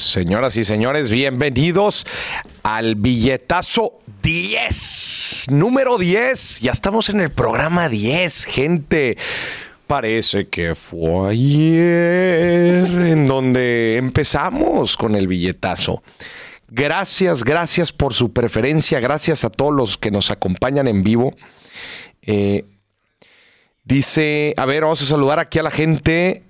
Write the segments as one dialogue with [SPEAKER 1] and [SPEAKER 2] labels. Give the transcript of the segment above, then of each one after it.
[SPEAKER 1] Señoras y señores, bienvenidos al billetazo 10, número 10. Ya estamos en el programa 10, gente. Parece que fue ayer en donde empezamos con el billetazo. Gracias, gracias por su preferencia, gracias a todos los que nos acompañan en vivo. Eh, dice, a ver, vamos a saludar aquí a la gente.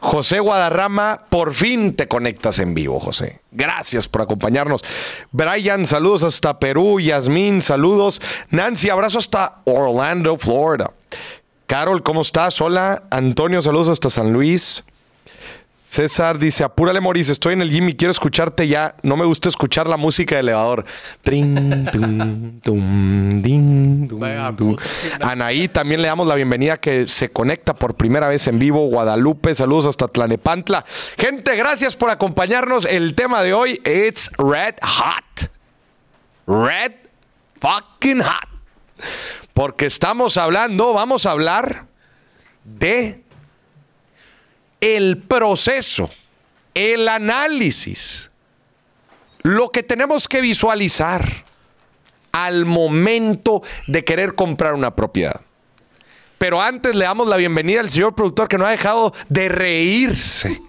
[SPEAKER 1] José Guadarrama, por fin te conectas en vivo, José. Gracias por acompañarnos. Brian, saludos hasta Perú. Yasmín, saludos. Nancy, abrazo hasta Orlando, Florida. Carol, ¿cómo estás? Hola. Antonio, saludos hasta San Luis. César dice, apúrale, Moris, estoy en el gym y quiero escucharte ya. No me gusta escuchar la música de elevador. Trin, tum, tum, din, tum, tum. Anaí, también le damos la bienvenida que se conecta por primera vez en vivo. Guadalupe, saludos hasta Tlanepantla. Gente, gracias por acompañarnos. El tema de hoy, it's red hot. Red fucking hot. Porque estamos hablando, vamos a hablar de el proceso, el análisis, lo que tenemos que visualizar al momento de querer comprar una propiedad. Pero antes le damos la bienvenida al señor productor que no ha dejado de reírse.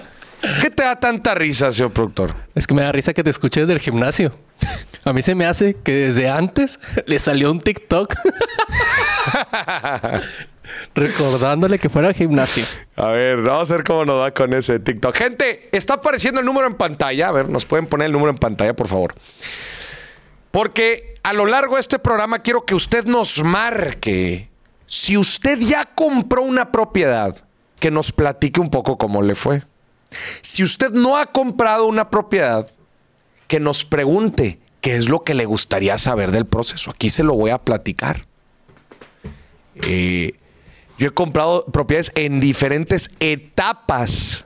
[SPEAKER 1] ¿Qué te da tanta risa, señor productor?
[SPEAKER 2] Es que me da risa que te escuché desde el gimnasio. A mí se me hace que desde antes le salió un TikTok. Recordándole que fuera al gimnasio.
[SPEAKER 1] A ver, vamos a ver cómo nos va con ese TikTok. Gente, está apareciendo el número en pantalla. A ver, nos pueden poner el número en pantalla, por favor. Porque a lo largo de este programa quiero que usted nos marque. Si usted ya compró una propiedad, que nos platique un poco cómo le fue. Si usted no ha comprado una propiedad, que nos pregunte qué es lo que le gustaría saber del proceso. Aquí se lo voy a platicar. Eh, yo he comprado propiedades en diferentes etapas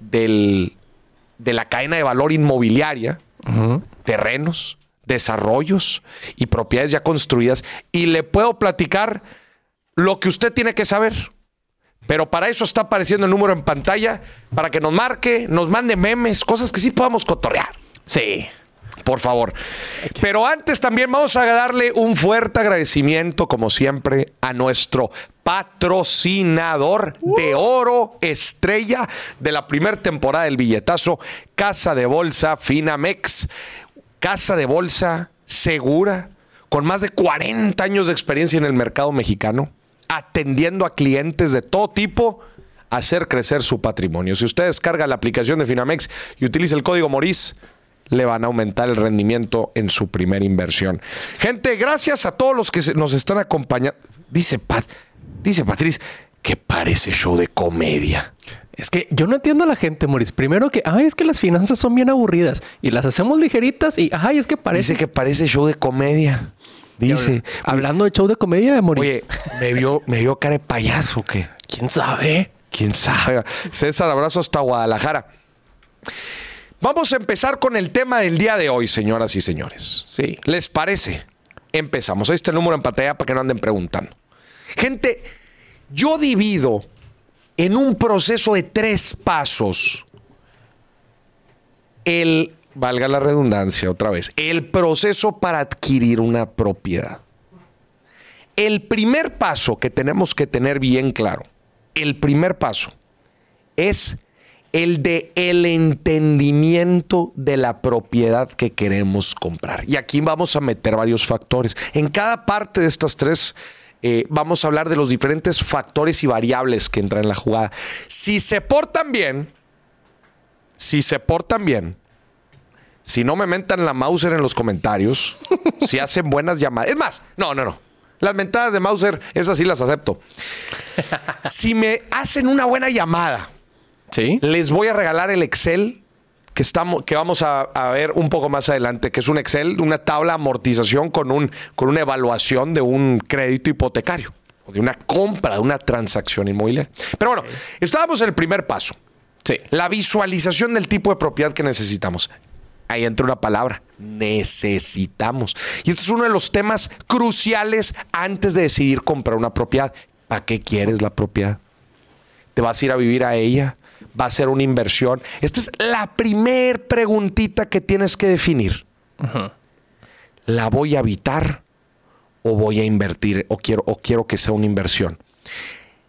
[SPEAKER 1] del, de la cadena de valor inmobiliaria, terrenos, desarrollos y propiedades ya construidas. Y le puedo platicar lo que usted tiene que saber. Pero para eso está apareciendo el número en pantalla, para que nos marque, nos mande memes, cosas que sí podamos cotorrear.
[SPEAKER 2] Sí.
[SPEAKER 1] Por favor. Pero antes también vamos a darle un fuerte agradecimiento, como siempre, a nuestro patrocinador de oro estrella de la primera temporada del billetazo, Casa de Bolsa Finamex. Casa de Bolsa segura, con más de 40 años de experiencia en el mercado mexicano, atendiendo a clientes de todo tipo hacer crecer su patrimonio. Si usted descarga la aplicación de Finamex y utiliza el código MORIS, le van a aumentar el rendimiento en su primera inversión. Gente, gracias a todos los que nos están acompañando. Dice Pat, dice Patriz, que parece show de comedia.
[SPEAKER 2] Es que yo no entiendo a la gente, Moris. Primero que, ay, es que las finanzas son bien aburridas y las hacemos ligeritas y, ay, es que parece.
[SPEAKER 1] Dice que parece show de comedia. Dice.
[SPEAKER 2] Hablando de show de comedia, Moris.
[SPEAKER 1] Oye, me vio, me vio cara de payaso, ¿qué?
[SPEAKER 2] ¿Quién sabe?
[SPEAKER 1] ¿Quién sabe? César, abrazo hasta Guadalajara. Vamos a empezar con el tema del día de hoy, señoras y señores.
[SPEAKER 2] Sí.
[SPEAKER 1] ¿Les parece? Empezamos. Ahí está el número en pantalla para que no anden preguntando. Gente, yo divido en un proceso de tres pasos el, valga la redundancia otra vez, el proceso para adquirir una propiedad. El primer paso que tenemos que tener bien claro, el primer paso es el de el entendimiento de la propiedad que queremos comprar. Y aquí vamos a meter varios factores. En cada parte de estas tres eh, vamos a hablar de los diferentes factores y variables que entran en la jugada. Si se portan bien, si se portan bien, si no me mentan la Mauser en los comentarios, si hacen buenas llamadas. Es más, no, no, no. Las mentadas de Mauser, esas sí las acepto. Si me hacen una buena llamada,
[SPEAKER 2] Sí.
[SPEAKER 1] les voy a regalar el Excel que, estamos, que vamos a, a ver un poco más adelante, que es un Excel, una tabla de amortización con, un, con una evaluación de un crédito hipotecario, o de una compra, de una transacción inmobiliaria. Pero bueno, estábamos en el primer paso,
[SPEAKER 2] Sí.
[SPEAKER 1] la visualización del tipo de propiedad que necesitamos. Ahí entra una palabra, necesitamos. Y este es uno de los temas cruciales antes de decidir comprar una propiedad. ¿Para qué quieres la propiedad? ¿Te vas a ir a vivir a ella? Va a ser una inversión. Esta es la primer preguntita que tienes que definir. ¿La voy a habitar o voy a invertir o quiero, o quiero que sea una inversión?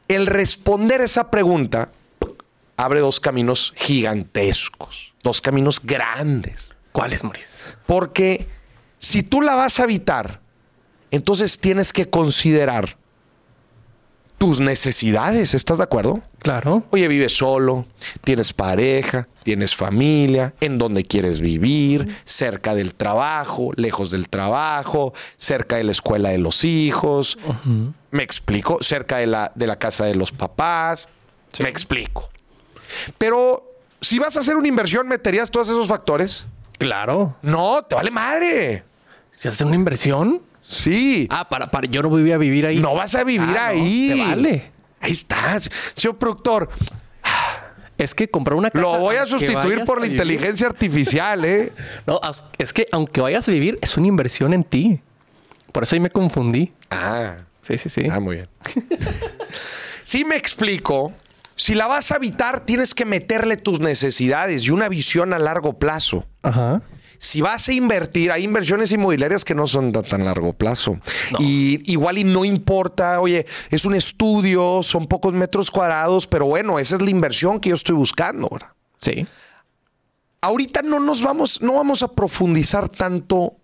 [SPEAKER 1] El responder esa pregunta abre dos caminos gigantescos, dos caminos grandes.
[SPEAKER 2] ¿Cuáles, Maurice?
[SPEAKER 1] Porque si tú la vas a habitar, entonces tienes que considerar tus necesidades, ¿estás de acuerdo?
[SPEAKER 2] Claro.
[SPEAKER 1] Oye, vives solo, tienes pareja, tienes familia, en donde quieres vivir, cerca del trabajo, lejos del trabajo, cerca de la escuela de los hijos. Me explico, cerca de la, de la casa de los papás. Me explico. Pero si vas a hacer una inversión, ¿meterías todos esos factores?
[SPEAKER 2] Claro.
[SPEAKER 1] No, te vale madre.
[SPEAKER 2] ¿Si haces una inversión?
[SPEAKER 1] Sí.
[SPEAKER 2] Ah, para, para, yo no voy a vivir ahí.
[SPEAKER 1] No vas a vivir
[SPEAKER 2] Ah, no,
[SPEAKER 1] ahí.
[SPEAKER 2] te vale.
[SPEAKER 1] Ahí estás. Señor productor,
[SPEAKER 2] Es que comprar una casa.
[SPEAKER 1] lo voy a sustituir por la
[SPEAKER 2] vivir-
[SPEAKER 1] inteligencia artificial, ¿eh?
[SPEAKER 2] No, es que aunque vayas a vivir, es una inversión en ti. Por eso ahí me confundí.
[SPEAKER 1] Ah,
[SPEAKER 2] Sí, sí, sí.
[SPEAKER 1] ah, muy bien. sí me explico. Si la vas a habitar, tienes que meterle tus necesidades y una visión a largo plazo.
[SPEAKER 2] Ajá.
[SPEAKER 1] Si vas a invertir, hay inversiones inmobiliarias que no son de tan largo plazo. Y igual y no importa, oye, es un estudio, son pocos metros cuadrados, pero bueno, esa es la inversión que yo estoy buscando. ¿verdad?
[SPEAKER 2] Sí.
[SPEAKER 1] Ahorita no nos vamos, no vamos a profundizar tanto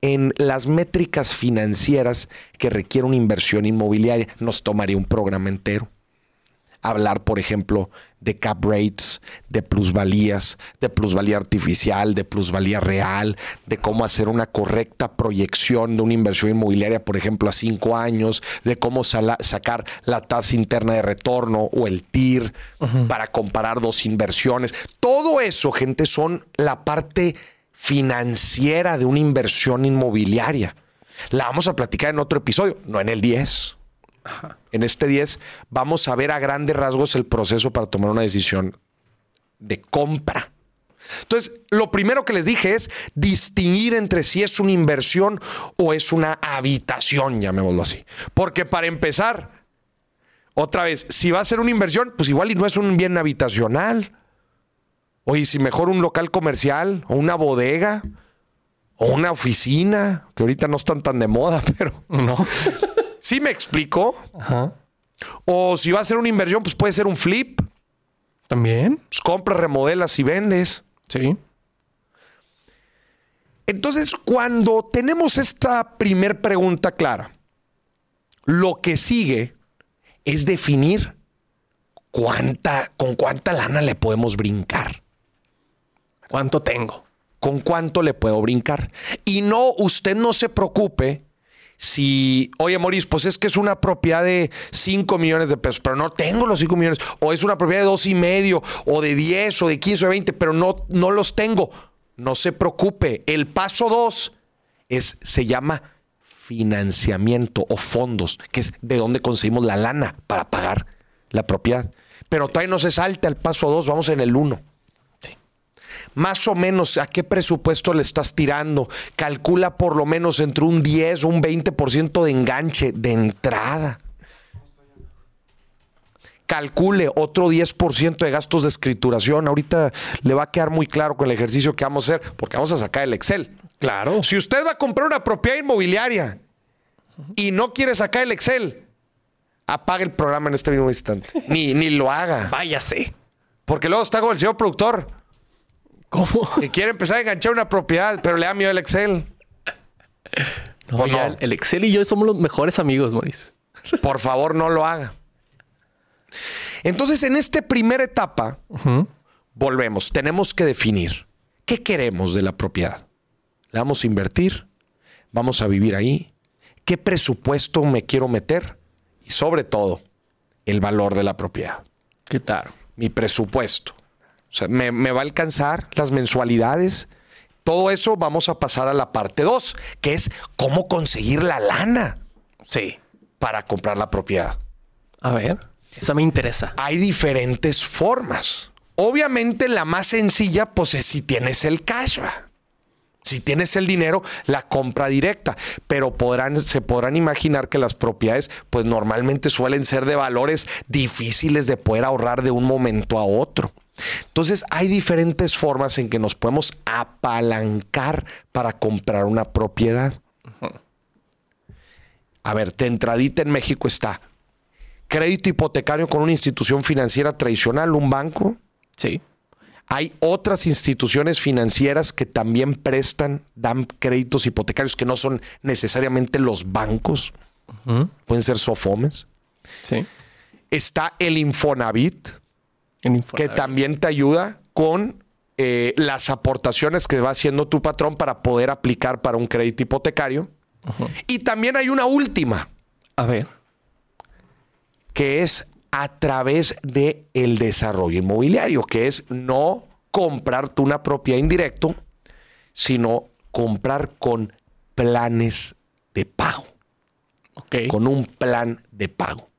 [SPEAKER 1] en las métricas financieras que requiere una inversión inmobiliaria. Nos tomaría un programa entero. Hablar, por ejemplo, de cap rates, de plusvalías, de plusvalía artificial, de plusvalía real, de cómo hacer una correcta proyección de una inversión inmobiliaria, por ejemplo, a cinco años, de cómo sacar la tasa interna de retorno o el TIR para comparar dos inversiones. Todo eso, gente, son la parte financiera de una inversión inmobiliaria. La vamos a platicar en otro episodio, no en el 10. En este 10 vamos a ver a grandes rasgos el proceso para tomar una decisión de compra. Entonces, lo primero que les dije es distinguir entre si es una inversión o es una habitación, llamémoslo así. Porque para empezar, otra vez, si va a ser una inversión, pues igual y no es un bien habitacional. Oye, si mejor un local comercial o una bodega o una oficina, que ahorita no están tan de moda, pero
[SPEAKER 2] No.
[SPEAKER 1] Sí me explico.
[SPEAKER 2] Ajá.
[SPEAKER 1] O si va a ser una inversión, pues puede ser un flip.
[SPEAKER 2] También.
[SPEAKER 1] Pues compras, remodelas y vendes.
[SPEAKER 2] Sí.
[SPEAKER 1] Entonces, cuando tenemos esta primer pregunta clara, lo que sigue es definir cuánta, con cuánta lana le podemos brincar.
[SPEAKER 2] ¿Cuánto tengo?
[SPEAKER 1] con cuánto le puedo brincar. Y no, usted no se preocupe si, oye, Moris, pues es que es una propiedad de 5 millones de pesos, pero no tengo los 5 millones, o es una propiedad de dos y medio, o de 10, o de 15, o de 20, pero no, no los tengo. No se preocupe. El paso 2 es, se llama financiamiento o fondos, que es de dónde conseguimos la lana para pagar la propiedad. Pero todavía no se salte al paso 2, vamos en el 1 más o menos a qué presupuesto le estás tirando. Calcula por lo menos entre un 10 o un 20% de enganche de entrada. Calcule otro 10% de gastos de escrituración. Ahorita le va a quedar muy claro con el ejercicio que vamos a hacer, porque vamos a sacar el Excel.
[SPEAKER 2] Claro.
[SPEAKER 1] Si usted va a comprar una propiedad inmobiliaria y no quiere sacar el Excel, apague el programa en este mismo instante. Ni, ni lo haga.
[SPEAKER 2] Váyase.
[SPEAKER 1] Porque luego está con el señor productor
[SPEAKER 2] ¿Cómo?
[SPEAKER 1] que quiere empezar a enganchar una propiedad, pero le da miedo el Excel.
[SPEAKER 2] No,
[SPEAKER 1] ¿O
[SPEAKER 2] ya
[SPEAKER 1] no?
[SPEAKER 2] El Excel y yo somos los mejores amigos, Maurice.
[SPEAKER 1] Por favor, no lo haga. Entonces, en esta primera etapa, volvemos. Tenemos que definir qué queremos de la propiedad. ¿La vamos a invertir? ¿Vamos a vivir ahí? ¿Qué presupuesto me quiero meter? Y sobre todo, el valor de la propiedad.
[SPEAKER 2] Claro.
[SPEAKER 1] mi presupuesto. O sea, ¿me, me va a alcanzar las mensualidades? Todo eso vamos a pasar a la parte 2, que es cómo conseguir la lana
[SPEAKER 2] Sí.
[SPEAKER 1] para comprar la propiedad.
[SPEAKER 2] A ver. Esa me interesa.
[SPEAKER 1] Hay diferentes formas. Obviamente la más sencilla, pues es si tienes el cash. ¿va? Si tienes el dinero, la compra directa, pero podrán, se podrán imaginar que las propiedades, pues normalmente suelen ser de valores difíciles de poder ahorrar de un momento a otro. Entonces hay diferentes formas en que nos podemos apalancar para comprar una propiedad. A ver, de entradita en México está crédito hipotecario con una institución financiera tradicional, un banco.
[SPEAKER 2] Sí.
[SPEAKER 1] Hay otras instituciones financieras que también prestan, dan créditos hipotecarios que no son necesariamente los bancos. Pueden ser Sofomes.
[SPEAKER 2] Sí.
[SPEAKER 1] Está el Infonavit, que también te ayuda con eh, las aportaciones que va haciendo tu patrón para poder aplicar para un crédito hipotecario. Y también hay una última,
[SPEAKER 2] A ver.
[SPEAKER 1] que es a través de el desarrollo inmobiliario, que es no comprarte una propiedad indirecto, sino comprar con planes de pago, con un plan de pago.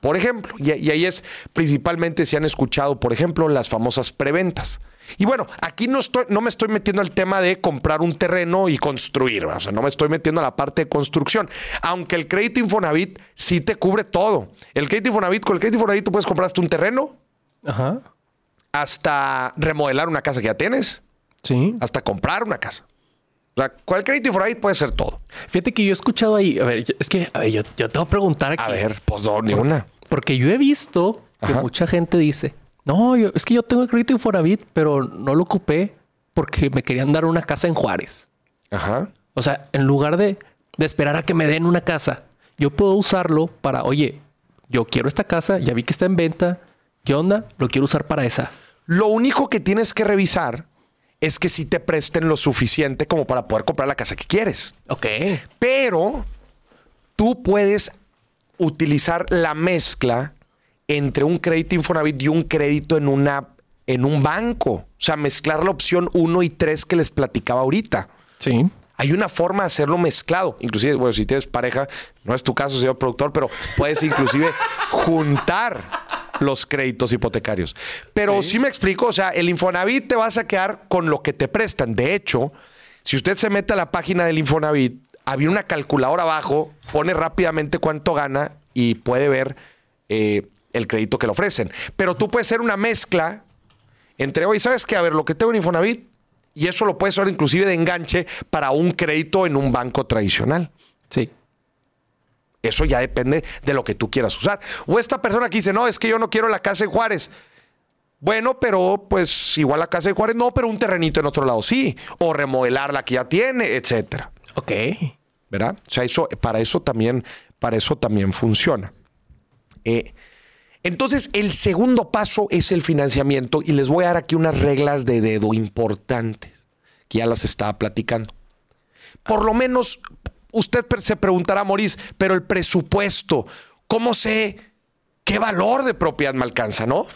[SPEAKER 1] Por ejemplo, y, y ahí es principalmente si han escuchado, por ejemplo, las famosas preventas. Y bueno, aquí no, estoy, no me estoy metiendo al tema de comprar un terreno y construir, o sea, no me estoy metiendo a la parte de construcción, aunque el crédito Infonavit sí te cubre todo. El crédito Infonavit, con el crédito Infonavit tú puedes comprar hasta un terreno,
[SPEAKER 2] Ajá.
[SPEAKER 1] hasta remodelar una casa que ya tienes,
[SPEAKER 2] Sí.
[SPEAKER 1] hasta comprar una casa. O sea, el crédito Infonavit puede ser todo.
[SPEAKER 2] Fíjate que yo he escuchado ahí. A ver, es que, a ver, yo, yo te voy a preguntar aquí.
[SPEAKER 1] A ver, pues no, ni una.
[SPEAKER 2] Porque yo he visto que
[SPEAKER 1] Ajá.
[SPEAKER 2] mucha gente dice, no, yo, es que yo tengo el crédito Infonavit, pero no lo ocupé porque me querían dar una casa en Juárez.
[SPEAKER 1] Ajá.
[SPEAKER 2] O sea, en lugar de, de esperar a que me den una casa, yo puedo usarlo para, oye, yo quiero esta casa, ya vi que está en venta, ¿qué onda? Lo quiero usar para esa.
[SPEAKER 1] Lo único que tienes que revisar es que si te presten lo suficiente como para poder comprar la casa que quieres.
[SPEAKER 2] Ok.
[SPEAKER 1] Pero tú puedes utilizar la mezcla entre un crédito Infonavit y un crédito en una en un banco. O sea, mezclar la opción 1 y 3 que les platicaba ahorita.
[SPEAKER 2] Sí.
[SPEAKER 1] Hay una forma de hacerlo mezclado. Inclusive, bueno, si tienes pareja, no es tu caso, señor productor, pero puedes inclusive juntar los créditos hipotecarios. Pero sí. me explico, o sea, el Infonavit te vas a quedar con lo que te prestan. De hecho, si usted se mete a la página del Infonavit, había una calculadora abajo, pone rápidamente cuánto gana y puede ver eh, el crédito que le ofrecen. Pero tú puedes hacer una mezcla entre, oye, ¿sabes qué? A ver, lo que tengo en Infonavit, y eso lo puedes usar inclusive de enganche para un crédito en un banco tradicional.
[SPEAKER 2] Sí.
[SPEAKER 1] Eso ya depende de lo que tú quieras usar. O esta persona que dice, no, es que yo no quiero la casa de Juárez. Bueno, pero pues igual la casa de Juárez no, pero un terrenito en otro lado sí. O remodelar la que ya tiene, etcétera.
[SPEAKER 2] Ok.
[SPEAKER 1] ¿Verdad? O sea, eso, para eso también, para eso también funciona. Eh, entonces, el segundo paso es el financiamiento y les voy a dar aquí unas reglas de dedo importantes que ya las estaba platicando. Por lo menos, usted se preguntará, Maurice, pero el presupuesto, ¿cómo sé qué valor de propiedad me alcanza, no?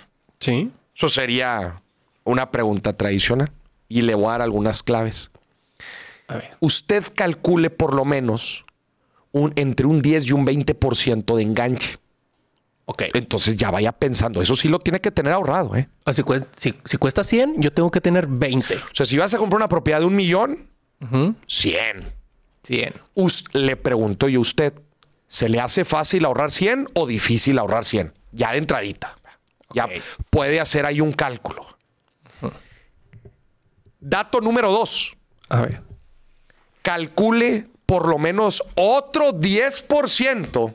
[SPEAKER 2] Sí.
[SPEAKER 1] Eso sería una pregunta tradicional y le voy a dar algunas claves.
[SPEAKER 2] A ver.
[SPEAKER 1] Usted calcule por lo menos un, entre un 10 y un 20% de enganche.
[SPEAKER 2] Ok.
[SPEAKER 1] Entonces ya vaya pensando, eso sí lo tiene que tener ahorrado, ¿eh?
[SPEAKER 2] Si, si- si cuesta 100, yo tengo que tener 20.
[SPEAKER 1] O sea, si vas a comprar una propiedad de un millón,
[SPEAKER 2] Ujú.
[SPEAKER 1] 100.
[SPEAKER 2] 100.
[SPEAKER 1] Us- le pregunto yo a usted, ¿se le hace fácil ahorrar 100 o difícil ahorrar 100? Ya de entradita. Ya puede hacer ahí un cálculo. Dato número dos.
[SPEAKER 2] A ver.
[SPEAKER 1] calcule por lo menos otro 10%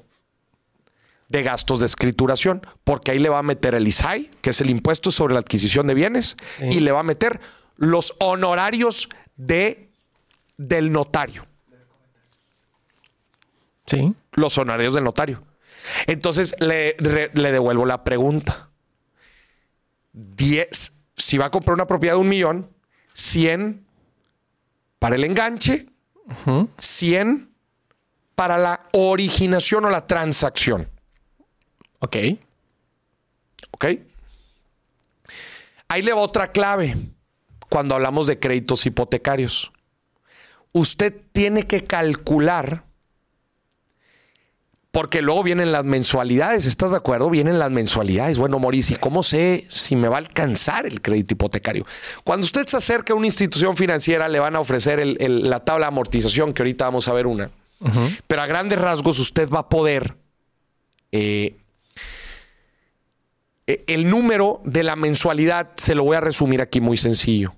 [SPEAKER 1] de gastos de escrituración, porque ahí le va a meter el ISAI, que es el impuesto sobre la adquisición de bienes,
[SPEAKER 2] Sí.
[SPEAKER 1] y le va a meter los honorarios de, del notario.
[SPEAKER 2] Sí.
[SPEAKER 1] Los honorarios del notario. Entonces le, re- le devuelvo la pregunta. 10, si va a comprar una propiedad de un millón, 100 para el enganche, 100 para la originación o la transacción.
[SPEAKER 2] Ok.
[SPEAKER 1] ¿Ok? Ahí le va otra clave cuando hablamos de créditos hipotecarios. Usted tiene que calcular Porque luego vienen las mensualidades, ¿estás de acuerdo? Vienen las mensualidades. Bueno, Mauricio, ¿y cómo sé si me va a alcanzar el crédito hipotecario? Cuando usted se acerca a una institución financiera, le van a ofrecer el- el- la tabla de amortización, que ahorita vamos a ver una. Pero a grandes rasgos usted va a poder... eh, eh, el número de la mensualidad se lo voy a resumir aquí muy sencillo.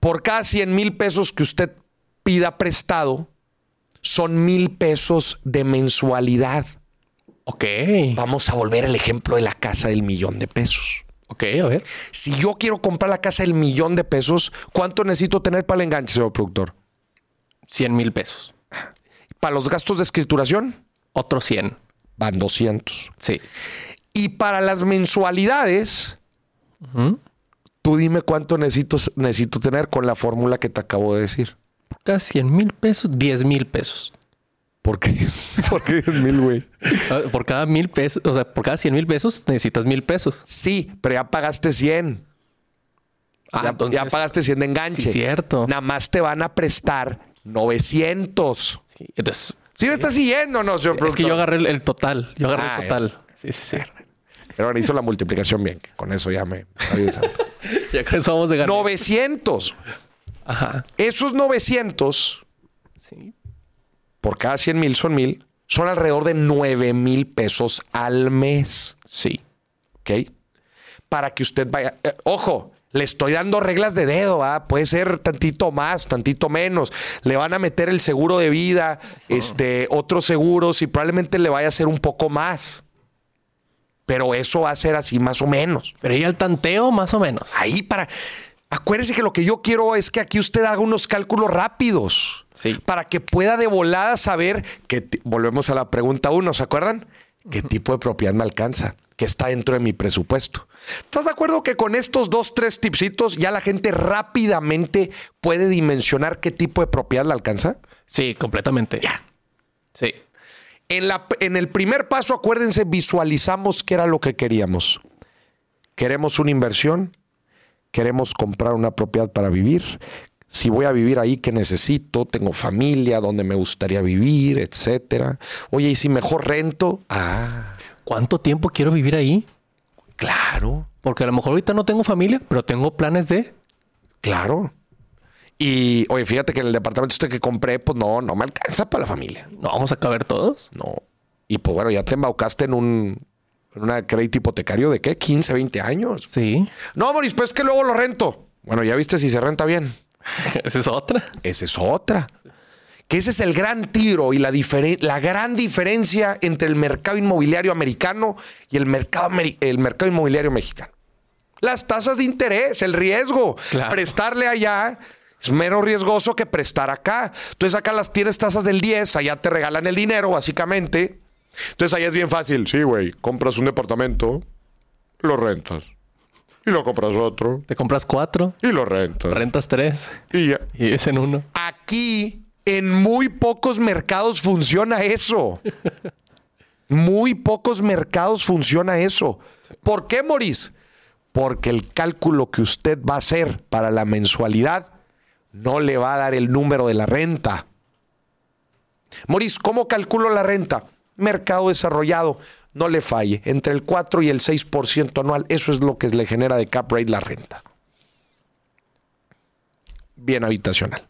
[SPEAKER 1] Por cada 100 mil pesos que usted pida prestado, son mil pesos de mensualidad.
[SPEAKER 2] Ok.
[SPEAKER 1] Vamos a volver al ejemplo de la casa del millón de pesos.
[SPEAKER 2] Ok, a ver.
[SPEAKER 1] Si yo quiero comprar la casa del millón de pesos, ¿cuánto necesito tener para el enganche, señor productor?
[SPEAKER 2] 100 mil pesos.
[SPEAKER 1] Para los gastos de escrituración,
[SPEAKER 2] Otro 100.
[SPEAKER 1] van 200.
[SPEAKER 2] Sí.
[SPEAKER 1] Y para las mensualidades, tú dime cuánto necesito, necesito tener con la fórmula que te acabo de decir.
[SPEAKER 2] Cada 100 mil pesos, 10 mil pesos.
[SPEAKER 1] ¿Por qué? ¿Por qué 10 mil, güey?
[SPEAKER 2] Ah, Por cada mil pesos, o sea, por cada 100 mil pesos necesitas mil pesos.
[SPEAKER 1] Sí, pero ya pagaste 100.
[SPEAKER 2] Ah,
[SPEAKER 1] ya,
[SPEAKER 2] entonces-
[SPEAKER 1] ya pagaste 100 de enganche.
[SPEAKER 2] Sí, cierto.
[SPEAKER 1] Nada más te van a prestar 900.
[SPEAKER 2] Sí, entonces,
[SPEAKER 1] ¿Sí me estás siguiendo no, señor
[SPEAKER 2] es que
[SPEAKER 1] productor?
[SPEAKER 2] yo agarré el, el total. Yo agarré
[SPEAKER 1] Ah,
[SPEAKER 2] el total. Sí, sí, sí.
[SPEAKER 1] Pero hizo la multiplicación bien. que Con eso ya me...
[SPEAKER 2] Ya con eso vamos de ganar.
[SPEAKER 1] 900.
[SPEAKER 2] Ajá.
[SPEAKER 1] Esos 900,
[SPEAKER 2] Sí.
[SPEAKER 1] por cada 100 mil son mil, son alrededor de 9 mil pesos al mes.
[SPEAKER 2] Sí.
[SPEAKER 1] ¿Ok? Para que usted vaya... eh, ojo, le estoy dando reglas de dedo, ¿va? Puede ser tantito más, tantito menos. Le van a meter el seguro de vida, este, otros seguros y probablemente le vaya a hacer un poco más. Pero eso va a ser así más o menos.
[SPEAKER 2] Pero ya el tanteo, más o menos.
[SPEAKER 1] Ahí para... Acuérdese que lo que yo quiero es que aquí usted haga unos cálculos rápidos.
[SPEAKER 2] Sí.
[SPEAKER 1] Para que pueda de volada saber que... Volvemos a la pregunta uno, ¿se acuerdan? ¿Qué tipo de propiedad me alcanza? Que está dentro de mi presupuesto. ¿Estás de acuerdo que con estos dos, tres tipsitos ya la gente rápidamente puede dimensionar qué tipo de propiedad le alcanza?
[SPEAKER 2] Sí, completamente.
[SPEAKER 1] Ya.
[SPEAKER 2] Sí.
[SPEAKER 1] En, la, en el primer paso, acuérdense, visualizamos qué era lo que queríamos. Queremos una inversión, queremos comprar una propiedad para vivir. Si voy a vivir ahí, ¿qué necesito? Tengo familia, donde me gustaría vivir, etcétera. Oye, y si mejor rento, ah,
[SPEAKER 2] ¿Cuánto tiempo quiero vivir ahí?
[SPEAKER 1] claro,
[SPEAKER 2] Porque a lo mejor ahorita no tengo familia, pero tengo planes de.
[SPEAKER 1] claro. Y oye, fíjate que en el departamento este que compré, pues no, no me alcanza para la familia.
[SPEAKER 2] No vamos a caber todos.
[SPEAKER 1] No. Y pues bueno, ya te embaucaste en un una crédito hipotecario de qué? 15, 20 años.
[SPEAKER 2] Sí.
[SPEAKER 1] No, Moris, pues es que luego lo rento. Bueno, ya viste si se renta bien.
[SPEAKER 2] Esa es otra.
[SPEAKER 1] Esa es otra. Que ese es el gran tiro y la, la gran diferencia entre el mercado inmobiliario americano y el mercado, el mercado inmobiliario mexicano. Las tasas de interés, el riesgo.
[SPEAKER 2] Claro.
[SPEAKER 1] Prestarle allá es menos riesgoso que prestar acá. Entonces acá las tienes tasas del 10, allá te regalan el dinero, básicamente. Entonces allá es bien fácil. Sí, güey, compras un departamento, lo rentas. Y lo compras otro,
[SPEAKER 2] Te compras cuatro,
[SPEAKER 1] y lo rentas.
[SPEAKER 2] rentas tres
[SPEAKER 1] Y ya.
[SPEAKER 2] y es en uno.
[SPEAKER 1] Aquí, en muy pocos mercados funciona eso. Muy pocos mercados funciona eso. ¿Por qué, Moris? Porque el cálculo que usted va a hacer para la mensualidad no le va a dar el número de la renta. Moris, ¿cómo calculo la renta? Mercado desarrollado, no le falle. Entre el 4 y el 6% anual, eso es lo que le genera de cap rate la renta. Bien habitacional.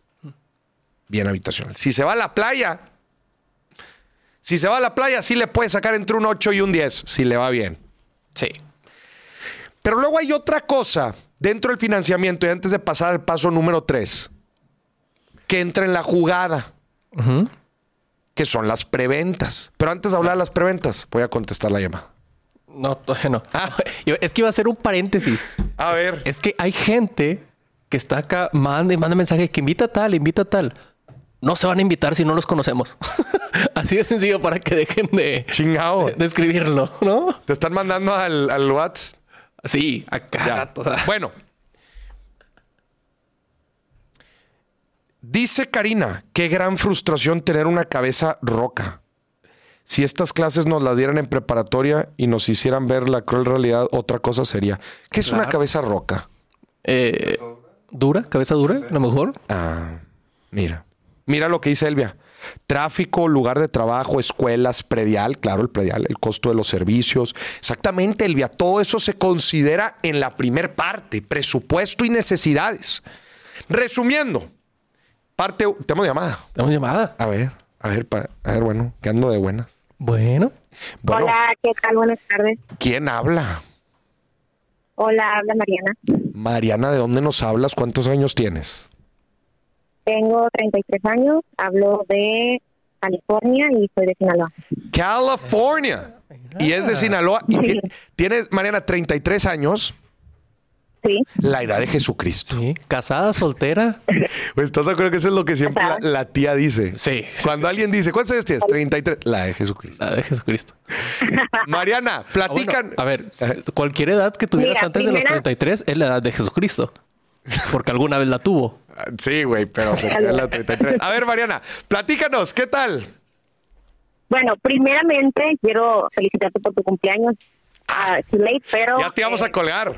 [SPEAKER 1] Bien habitacional. Si se va a la playa, si se va a la playa, sí le puede sacar entre un 8 y un 10, si le va bien.
[SPEAKER 2] Sí.
[SPEAKER 1] Pero luego hay otra cosa dentro del financiamiento y antes de pasar al paso número 3, que entra en la jugada, que son las preventas. Pero antes de hablar de las preventas, voy a contestar la llamada.
[SPEAKER 2] No, todavía no. Yo- es que iba a hacer un paréntesis.
[SPEAKER 1] A ver.
[SPEAKER 2] Es que hay gente que está acá, manda y manda mensajes que invita a tal, invita a tal. No se van a invitar si no los conocemos. Así de sencillo para que dejen de,
[SPEAKER 1] Chingado.
[SPEAKER 2] de escribirlo, ¿no?
[SPEAKER 1] Te están mandando al, al WhatsApp.
[SPEAKER 2] Sí, acá.
[SPEAKER 1] Bueno. Dice Karina, qué gran frustración tener una cabeza roca. Si estas clases nos las dieran en preparatoria y nos hicieran ver la cruel realidad, otra cosa sería. ¿Qué es una cabeza roca?
[SPEAKER 2] Eh, dura, cabeza dura, a lo mejor.
[SPEAKER 1] Ah, mira. Mira lo que dice Elvia. Tráfico, lugar de trabajo, escuelas, predial, claro, el predial, el costo de los servicios. Exactamente, Elvia, todo eso se considera en la primer parte, presupuesto y necesidades. Resumiendo, parte, tenemos llamada.
[SPEAKER 2] Tenemos llamada.
[SPEAKER 1] A ver, a ver, a ver, bueno, que ando de buenas.
[SPEAKER 2] Bueno.
[SPEAKER 3] bueno. Hola, ¿qué tal? Buenas tardes.
[SPEAKER 1] ¿Quién habla?
[SPEAKER 3] Hola, habla Mariana.
[SPEAKER 1] Mariana, ¿de dónde nos hablas? ¿Cuántos años tienes?
[SPEAKER 3] Tengo 33 años, hablo de California y soy de Sinaloa.
[SPEAKER 1] California. Y es de Sinaloa. ¿Y tienes, Mariana, 33 años?
[SPEAKER 3] Sí.
[SPEAKER 1] La edad de Jesucristo.
[SPEAKER 2] Sí. ¿Casada, soltera?
[SPEAKER 1] Pues estás de acuerdo que eso es lo que siempre la, tía dice.
[SPEAKER 2] Sí.
[SPEAKER 1] Cuando alguien dice, ¿cuántos años tienes? 33. La de Jesucristo.
[SPEAKER 2] La de Jesucristo.
[SPEAKER 1] Mariana, platican.
[SPEAKER 2] a ver, cualquier edad que tuvieras antes de los 33 es la edad de Jesucristo. Porque alguna vez la tuvo.
[SPEAKER 1] Sí, güey, pero la 33. A ver, Mariana, platícanos, ¿qué tal?
[SPEAKER 3] Bueno, primeramente quiero felicitarte por tu cumpleaños. Ah, late, pero.
[SPEAKER 1] Ya te vamos a eh, colgar.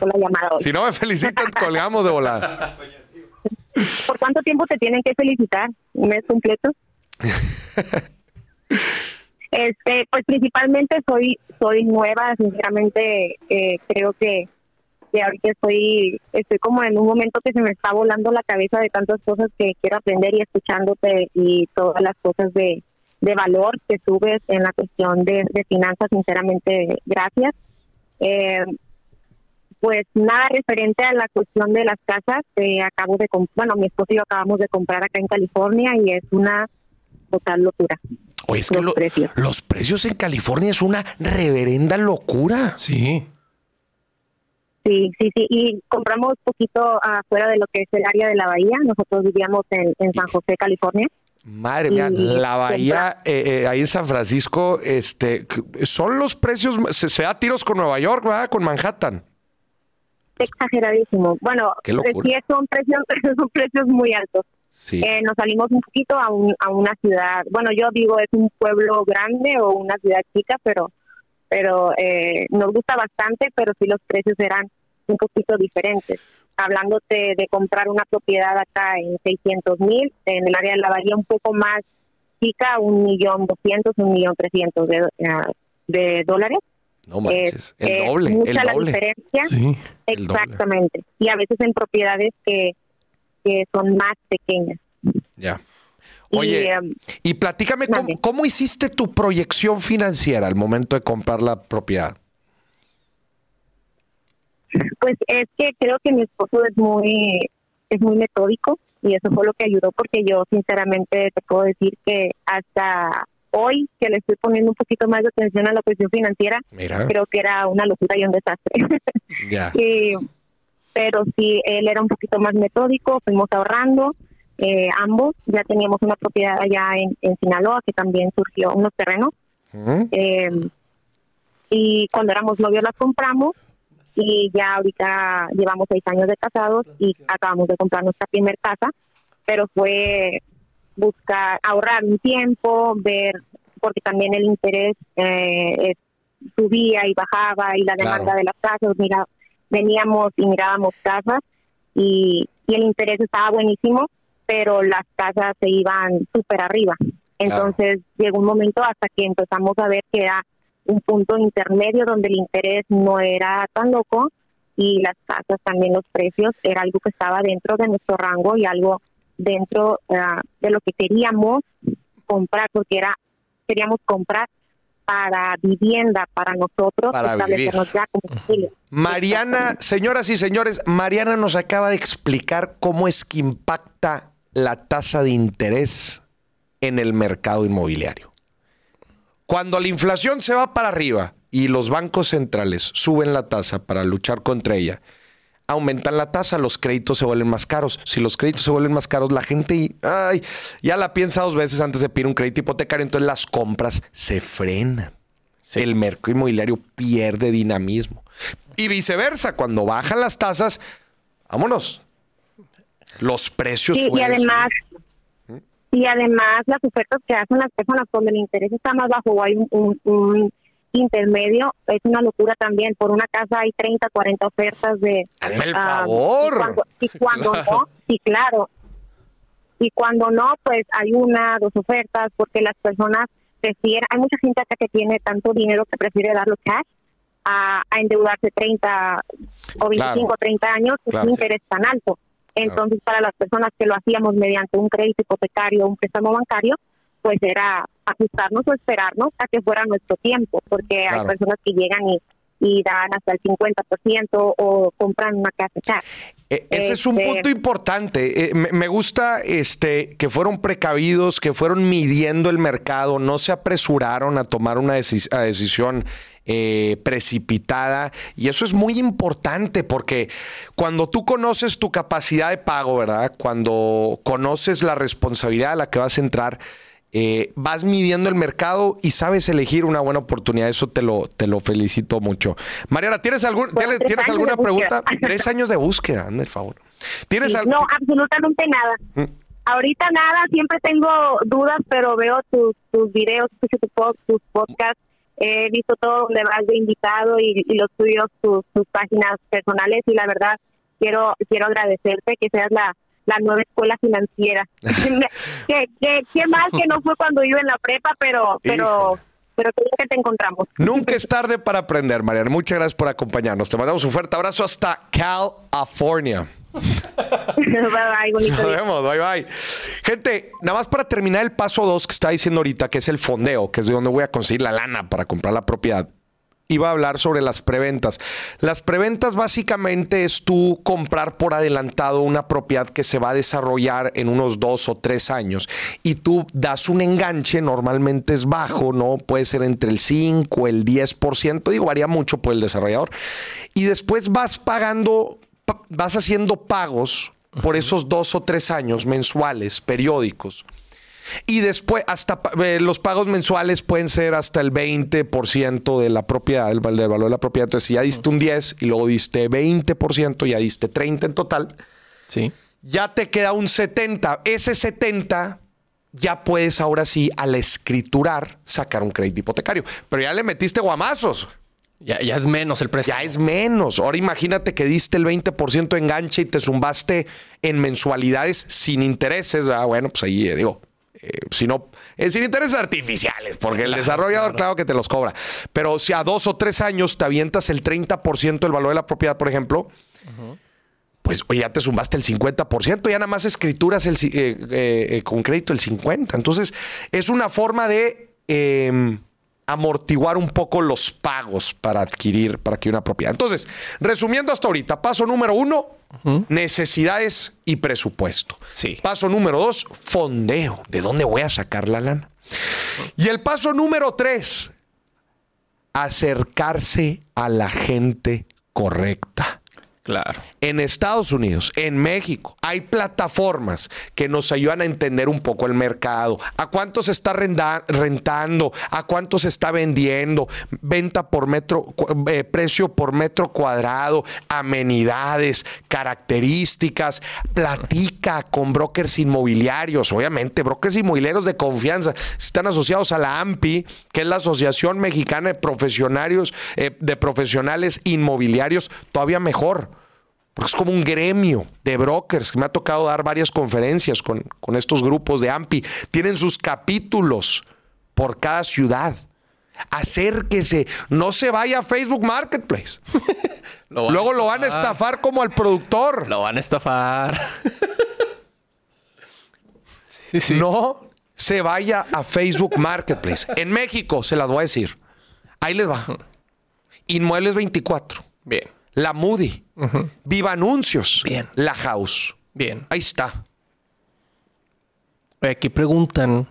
[SPEAKER 1] Si no me felicitan, colgamos de volada.
[SPEAKER 3] ¿Por cuánto tiempo te tienen que felicitar? ¿Un mes completo? este, pues principalmente soy soy nueva, sinceramente eh, creo que que ahorita estoy estoy como en un momento que se me está volando la cabeza de tantas cosas que quiero aprender y escuchándote y todas las cosas de, de valor que subes en la cuestión de, de finanzas, sinceramente gracias. Eh, pues nada referente a la cuestión de las casas, eh, acabo de bueno, mi esposo y yo acabamos de comprar acá en California y es una total locura.
[SPEAKER 1] Oye, es que los, precios. los precios en California es una reverenda locura.
[SPEAKER 2] Sí.
[SPEAKER 3] Sí, sí, sí. Y compramos poquito afuera de lo que es el área de la bahía. Nosotros vivíamos en, en San José, California.
[SPEAKER 1] Madre mía, la bahía eh, eh, ahí en San Francisco, este, son los precios, se, da tiros con Nueva York, ¿verdad? Con Manhattan.
[SPEAKER 3] Exageradísimo. Bueno, sí son precios, son precios muy altos. Sí. Eh, nos salimos un poquito a, un, a una ciudad, bueno, yo digo es un pueblo grande o una ciudad chica, pero pero eh, nos gusta bastante, pero sí los precios eran un poquito diferentes hablándote de comprar una propiedad acá en 600 mil, en el área de la bahía un poco más chica, un millón doscientos, un millón trescientos de, ah, de dólares.
[SPEAKER 1] No manches, el doble, mucha el doble.
[SPEAKER 3] la diferencia. Exactamente. Y a veces en propiedades que, que son más pequeñas.
[SPEAKER 1] Ya. Oye, y, um, platícame, ¿cómo, hiciste tu proyección financiera al momento de comprar la propiedad?
[SPEAKER 3] Pues es que creo que mi esposo es muy es muy metódico y eso fue lo que ayudó porque yo sinceramente te puedo decir que hasta hoy que le estoy poniendo un poquito más de atención a la cuestión financiera, creo que era una locura y un desastre. pero sí, él era un poquito más metódico, fuimos ahorrando, eh, ambos, ya teníamos una propiedad allá en, Sinaloa que también surgió unos terrenos. Eh, y cuando éramos novios las compramos y ya ahorita llevamos seis años de casados y acabamos de comprar nuestra primer casa, pero fue buscar ahorrar un tiempo, ver, porque también el interés eh, subía y bajaba y la demanda de las casas, mira, veníamos y mirábamos casas y, y el interés estaba buenísimo, pero las casas se iban súper arriba. Entonces llegó un momento hasta que empezamos a ver que era un punto intermedio donde el interés no era tan loco y las casas también los precios era algo que estaba dentro de nuestro rango y algo dentro ah, de lo que queríamos comprar porque era queríamos comprar para vivienda para nosotros
[SPEAKER 1] para establecernos ya como familia. Mariana, señoras y señores, Mariana nos acaba de explicar cómo es que impacta la tasa de interés en el mercado inmobiliario. Cuando la inflación se va para arriba y los bancos centrales suben la tasa para luchar contra ella, aumentan la tasa, los créditos se vuelven más caros. Si los créditos se vuelven más caros, la gente ay, ya la piensa dos veces antes de pedir un crédito hipotecario, entonces las compras se frenan. El mercado inmobiliario pierde dinamismo. Y viceversa, cuando bajan las tasas, vámonos. Los precios
[SPEAKER 3] sí, Y además, y además las ofertas que hacen las personas cuando el interés está más bajo o hay un, intermedio, es una locura también. Por una casa hay 30, 40 ofertas de...
[SPEAKER 1] el ah, favor!
[SPEAKER 3] Y cuando, no, sí, claro. y cuando no, pues hay una, dos ofertas, porque las personas prefieren, hay mucha gente acá que tiene tanto dinero que prefiere darlo cash a, endeudarse 30 o 25 o 30 años sin interés tan alto. Entonces, para las personas que lo hacíamos mediante un crédito hipotecario o un préstamo bancario, pues era ajustarnos o esperarnos a que fuera nuestro tiempo, porque hay personas que llegan y, y dan hasta el 50% o compran una casa
[SPEAKER 1] e, Ese es un este punto importante. Eh, me gusta este que fueron precavidos, que fueron midiendo el mercado, no se apresuraron a tomar una decisión eh, precipitada. Y eso es muy importante porque cuando tú conoces tu capacidad de pago, ¿verdad? Cuando conoces la responsabilidad a la que vas a entrar, eh, vas midiendo el mercado y sabes elegir una buena oportunidad. Eso te lo, te lo felicito mucho. Mariana, ¿tienes, algún, ¿tienes, alguna pregunta? Tres años de búsqueda, el favor. ¿Tienes
[SPEAKER 3] No, absolutamente nada. Mm. Ahorita nada, siempre tengo dudas, pero veo tus, tus videos, escucho tus podcasts, he visto todo donde vas de invitado y, los tuyos, tus, tus páginas personales y la verdad quiero quiero agradecerte que seas la la nueva escuela financiera. qué, qué, mal que no fue cuando iba en la prepa, pero, pero, pero que te encontramos.
[SPEAKER 1] Nunca es tarde para aprender, Mariana. Muchas gracias por acompañarnos. Te mandamos un fuerte abrazo hasta California.
[SPEAKER 3] bye bye, bonito
[SPEAKER 1] Nos vemos, bye bye. Gente, nada más para terminar el paso 2 que está diciendo ahorita, que es el fondeo, que es de donde voy a conseguir la lana para comprar la propiedad iba a hablar sobre las preventas. Las preventas básicamente es tú comprar por adelantado una propiedad que se va a desarrollar en unos dos o tres años y tú das un enganche, normalmente es bajo, ¿no? Puede ser entre el 5, el 10%, digo, varía mucho por el desarrollador. Y después vas pagando, vas haciendo pagos por esos dos o tres años mensuales, periódicos. Y después, hasta eh, los pagos mensuales pueden ser hasta el 20% de la propiedad, del, valor de la propiedad. Entonces, si ya diste un 10 y luego diste 20%, ya diste 30 en total.
[SPEAKER 2] Sí.
[SPEAKER 1] Ya te queda un 70. Ese 70 ya puedes ahora sí, al escriturar, sacar un crédito hipotecario. Pero ya le metiste guamazos.
[SPEAKER 2] Ya, ya es menos el precio.
[SPEAKER 1] Ya es menos. Ahora imagínate que diste el 20% de enganche y te zumbaste en mensualidades sin intereses. Ah, bueno, pues ahí eh, digo, sino eh, sin intereses artificiales, porque el desarrollador, claro. que te los cobra. Pero si a dos o tres años te avientas el 30% del valor de la propiedad, por ejemplo, pues ya te sumaste el 50%, ya nada más escrituras el, eh, con crédito el 50%. Entonces, es una forma de em, amortiguar un poco los pagos para adquirir, para adquirir una propiedad. Entonces, resumiendo hasta ahorita, paso número uno, necesidades y presupuesto.
[SPEAKER 2] Sí.
[SPEAKER 1] Paso número dos, fondeo. ¿De dónde voy a sacar la lana? Y el paso número tres, acercarse a la gente correcta.
[SPEAKER 2] Claro.
[SPEAKER 1] En Estados Unidos, en México, hay plataformas que nos ayudan a entender un poco el mercado, a cuánto se está rentando, a cuánto se está vendiendo, venta por metro, eh, precio por metro cuadrado, amenidades, características, platica con brokers inmobiliarios, obviamente, brokers inmobiliarios de confianza, están asociados a la AMPI, que es la Asociación Mexicana de Profesionarios, eh, de Profesionales Inmobiliarios, todavía mejor porque es como un gremio de brokers. Me ha tocado dar varias conferencias con, estos grupos de AMPI. Tienen sus capítulos por cada ciudad. Acérquese, no se vaya a Facebook Marketplace. Luego lo van a estafar como al productor.
[SPEAKER 2] Lo van a estafar.
[SPEAKER 1] No se vaya a Facebook Marketplace. En México, se las voy a decir. Ahí les va. Inmuebles 24.
[SPEAKER 2] Bien.
[SPEAKER 1] La Moody. Viva Anuncios.
[SPEAKER 2] Bien.
[SPEAKER 1] La House.
[SPEAKER 2] Bien.
[SPEAKER 1] Ahí está.
[SPEAKER 2] Aquí preguntan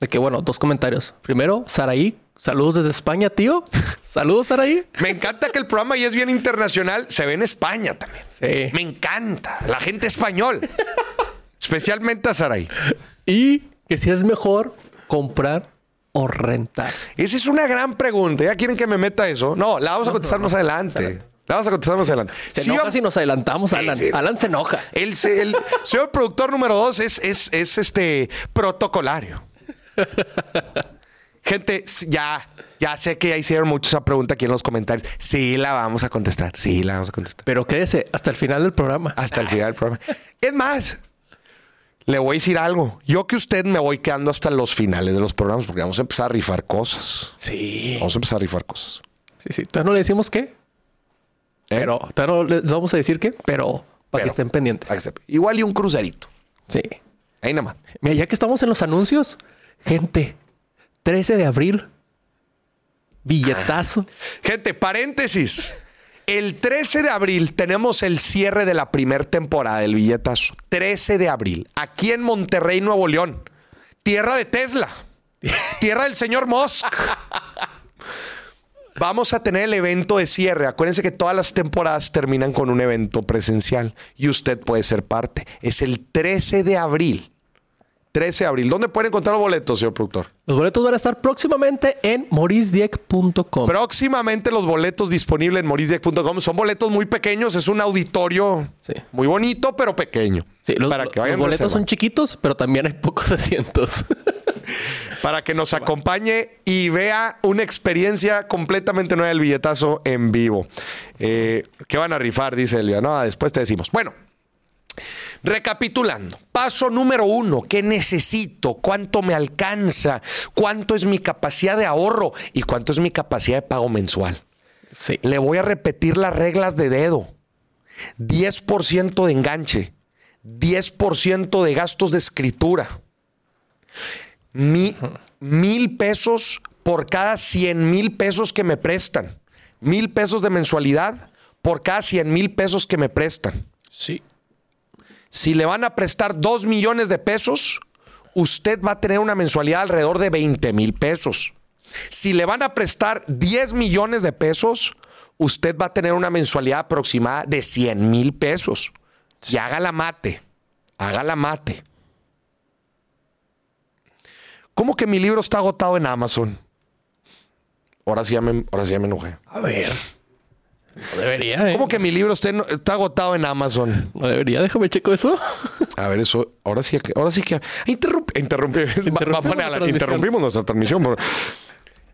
[SPEAKER 2] de que, bueno, dos comentarios. Primero, Saraí, saludos desde España, tío. Saludos, Saraí.
[SPEAKER 1] Me encanta que el programa ya es bien internacional. Se ve en España también.
[SPEAKER 2] Sí.
[SPEAKER 1] Me encanta. La gente español. Especialmente a Saraí.
[SPEAKER 2] Y que si es mejor comprar o rentar.
[SPEAKER 1] Esa es una gran pregunta. ¿Ya quieren que me meta eso? No, la vamos a contestar más adelante. La vamos a contestar más adelante.
[SPEAKER 2] Se enoja si nos adelantamos, Alan. Alan se enoja.
[SPEAKER 1] El, señor productor número dos es, es, es este protocolario. Gente, ya, ya sé que ya hicieron mucho esa pregunta aquí en los comentarios. Sí, la vamos a contestar. Sí, la vamos a contestar.
[SPEAKER 2] Pero quédese hasta el final del programa.
[SPEAKER 1] Hasta el final del programa. Es más, Le voy a decir algo. Yo que usted me voy quedando hasta los finales de los programas porque vamos a empezar a rifar cosas.
[SPEAKER 2] Sí.
[SPEAKER 1] Vamos a empezar a rifar cosas.
[SPEAKER 2] Sí, sí. Todavía no le decimos qué. Pero todavía no les vamos a decir qué, pero para que
[SPEAKER 1] Pero-
[SPEAKER 2] estén pendientes.
[SPEAKER 1] Igual y un crucerito.
[SPEAKER 2] Sí.
[SPEAKER 1] Ahí nada más.
[SPEAKER 2] Mira, ya que estamos en los anuncios, gente, 13 de abril, billetazo.
[SPEAKER 1] Gente, paréntesis. El 13 de abril tenemos el cierre de la primera temporada del billetazo. 13 de abril. Aquí en Monterrey, Nuevo León. Tierra de Tesla. Tierra del señor Musk. Vamos a tener el evento de cierre. Acuérdense que todas las temporadas terminan con un evento presencial y usted puede ser parte. Es el 13 de abril. 13 de abril. ¿Dónde pueden encontrar los boletos, señor productor?
[SPEAKER 2] Los boletos van a estar próximamente en morisdieck.com.
[SPEAKER 1] Próximamente los boletos disponibles en morisdieck.com. Son boletos muy pequeños. Es un auditorio
[SPEAKER 2] Sí.
[SPEAKER 1] muy bonito, pero pequeño.
[SPEAKER 2] Sí, los,
[SPEAKER 1] para que
[SPEAKER 2] los
[SPEAKER 1] vayan
[SPEAKER 2] boletos
[SPEAKER 1] reservando.
[SPEAKER 2] son chiquitos, pero también hay pocos asientos.
[SPEAKER 1] Para que nos acompañe y vea una experiencia completamente nueva del billetazo en vivo. Eh, ¿Qué van a rifar? Dice Elvia. No, después te decimos. Bueno, recapitulando. Paso número uno. ¿Qué necesito? ¿Cuánto me alcanza? ¿Cuánto es mi capacidad de ahorro? ¿Y cuánto es mi capacidad de pago mensual?
[SPEAKER 2] sí.
[SPEAKER 1] Le voy a repetir las reglas de dedo. 10% de enganche. 10% de gastos de escritura. Mi- mil pesos por cada 100 mil pesos que me prestan. Mil pesos de mensualidad por cada 100 mil pesos que me prestan.
[SPEAKER 2] Sí.
[SPEAKER 1] Si le van a prestar 2 millones de pesos, usted va a tener una mensualidad alrededor de 20 mil pesos. Si le van a prestar 10 millones de pesos, usted va a tener una mensualidad aproximada de 100 mil pesos. Y haga la mate, haga la mate. ¿Cómo que mi libro está agotado en Amazon? Ahora sí ya me, ahora sí ya me enojé.
[SPEAKER 2] A ver. No debería, ¿eh?
[SPEAKER 1] ¿Cómo que mi libro está, agotado en Amazon?
[SPEAKER 2] No debería. Déjame checo eso.
[SPEAKER 1] A ver, eso, ahora sí, que- ahora sí que. Va- va a
[SPEAKER 2] Interrumpimos la
[SPEAKER 1] nuestra transmisión.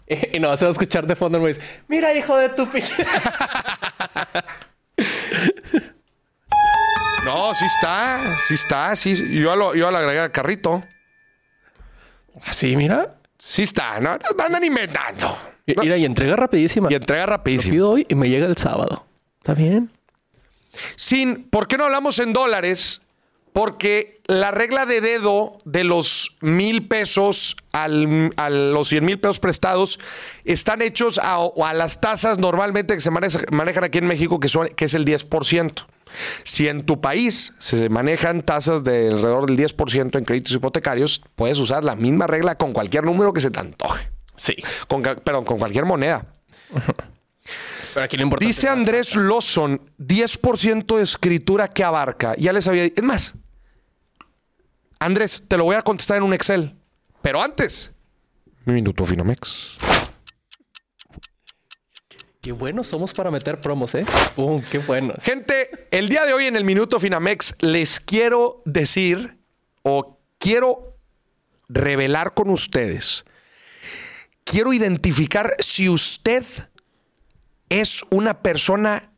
[SPEAKER 2] y no, se va a escuchar de fondo el güey. Mira, hijo de tu pinche.
[SPEAKER 1] No, sí está, sí está, sí. Yo lo, yo lo agregué al carrito.
[SPEAKER 2] Así, mira.
[SPEAKER 1] Sí está, no, no andan inventando.
[SPEAKER 2] Mira, y entrega rapidísima.
[SPEAKER 1] Y entrega
[SPEAKER 2] Lo
[SPEAKER 1] rapidísimo.
[SPEAKER 2] pido hoy y me llega el sábado. ¿Está bien?
[SPEAKER 1] Sin, ¿por qué no hablamos en dólares? Porque la regla de dedo de los mil pesos al- a los cien mil pesos prestados están hechos a, a las tasas normalmente que se maneja- manejan aquí en México, que, son, que es el 10%. Si en tu país se manejan tasas de alrededor del 10% en créditos hipotecarios, puedes usar la misma regla con cualquier número que se te antoje.
[SPEAKER 2] Sí.
[SPEAKER 1] Con, perdón, con cualquier moneda.
[SPEAKER 2] Pero aquí lo importante
[SPEAKER 1] Dice Andrés Lawson, 10% de escritura que abarca. Ya les había Es más, Andrés, te lo voy a contestar en un Excel. Pero antes, mi minuto Finamex.
[SPEAKER 2] Qué buenos somos para meter promos, ¿eh? Pum, qué bueno.
[SPEAKER 1] Gente, el día de hoy en el minuto Finamex les quiero decir o quiero revelar con ustedes. Quiero identificar si usted es una persona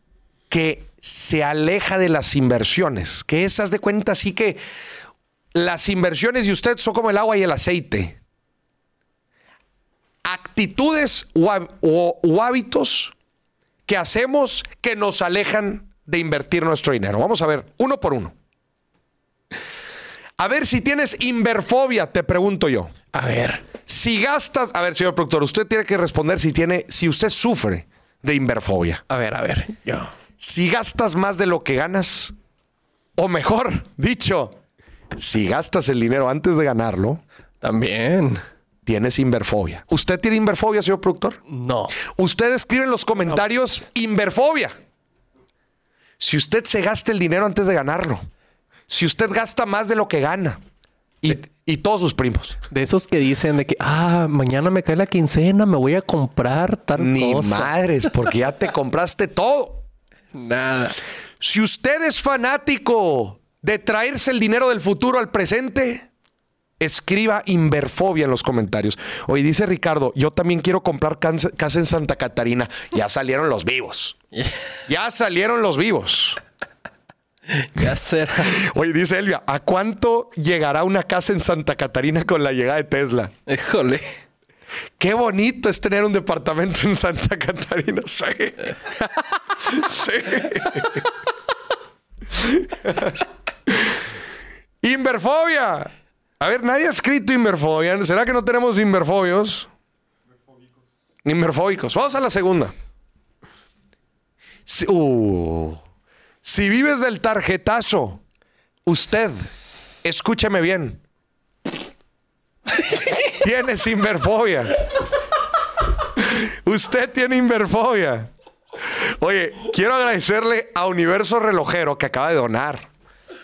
[SPEAKER 1] que se aleja de las inversiones, que esas de cuenta así que las inversiones y usted son como el agua y el aceite. Actitudes o, hab- o- o hábitos que hacemos que nos alejan de invertir nuestro dinero. Vamos a ver, uno por uno. A ver si tienes inverfobia, te pregunto yo.
[SPEAKER 2] A ver.
[SPEAKER 1] Si gastas, a ver, señor productor, usted tiene que responder si tiene, si usted sufre de inverfobia.
[SPEAKER 2] A ver, a ver. Yo.
[SPEAKER 1] Si gastas más de lo que ganas, o mejor dicho, si gastas el dinero antes de ganarlo,
[SPEAKER 2] También.
[SPEAKER 1] Tienes inverfobia. ¿Usted tiene inverfobia, señor productor?
[SPEAKER 2] No.
[SPEAKER 1] Usted escribe en los comentarios inverfobia. Si usted se gasta el dinero antes de ganarlo. Si usted gasta más de lo que gana. Y, y todos sus primos.
[SPEAKER 2] De esos que dicen de que, ah, mañana me cae la quincena, me voy a comprar tal
[SPEAKER 1] Ni
[SPEAKER 2] cosa.
[SPEAKER 1] madres, porque ya te compraste todo.
[SPEAKER 2] Nada.
[SPEAKER 1] Si usted es fanático de traerse el dinero del futuro al presente, escriba inverfobia en los comentarios. Hoy dice Ricardo, yo también quiero comprar casa en Santa Catarina. Ya salieron los vivos. Ya salieron los vivos.
[SPEAKER 2] Ya será.
[SPEAKER 1] Oye, dice Elvia, ¿a cuánto llegará una casa en Santa Catarina con la llegada de Tesla?
[SPEAKER 2] Híjole.
[SPEAKER 1] Qué bonito es tener un departamento en Santa Catarina. Sí. sí. Inverfobia. A ver, nadie ha escrito inverfobia. ¿Será que no tenemos inverfobios? Inverfóbicos. Vamos a la segunda. Si, uh, si vives del tarjetazo, usted, escúcheme bien, tiene inverfobia. Usted tiene inverfobia. Oye, quiero agradecerle a Universo Relojero que acaba de donar.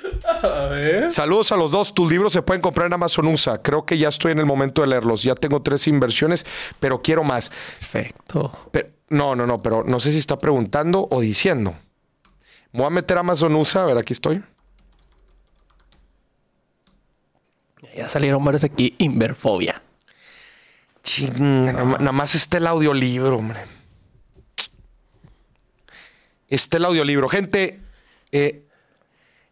[SPEAKER 1] Saludos a los dos. Tus libros se pueden comprar en Amazon USA. Creo que ya estoy en el momento de leerlos. Ya tengo tres inversiones, pero quiero más.
[SPEAKER 2] Perfecto.
[SPEAKER 1] Pero- no, no, no, pero no sé si está preguntando o diciendo. Me voy a meter a Amazon USA. A ver, aquí estoy.
[SPEAKER 2] Ya salieron varios aquí. Inverfobia.
[SPEAKER 1] Nada más está el audiolibro, hombre. Está el audiolibro. Gente, eh,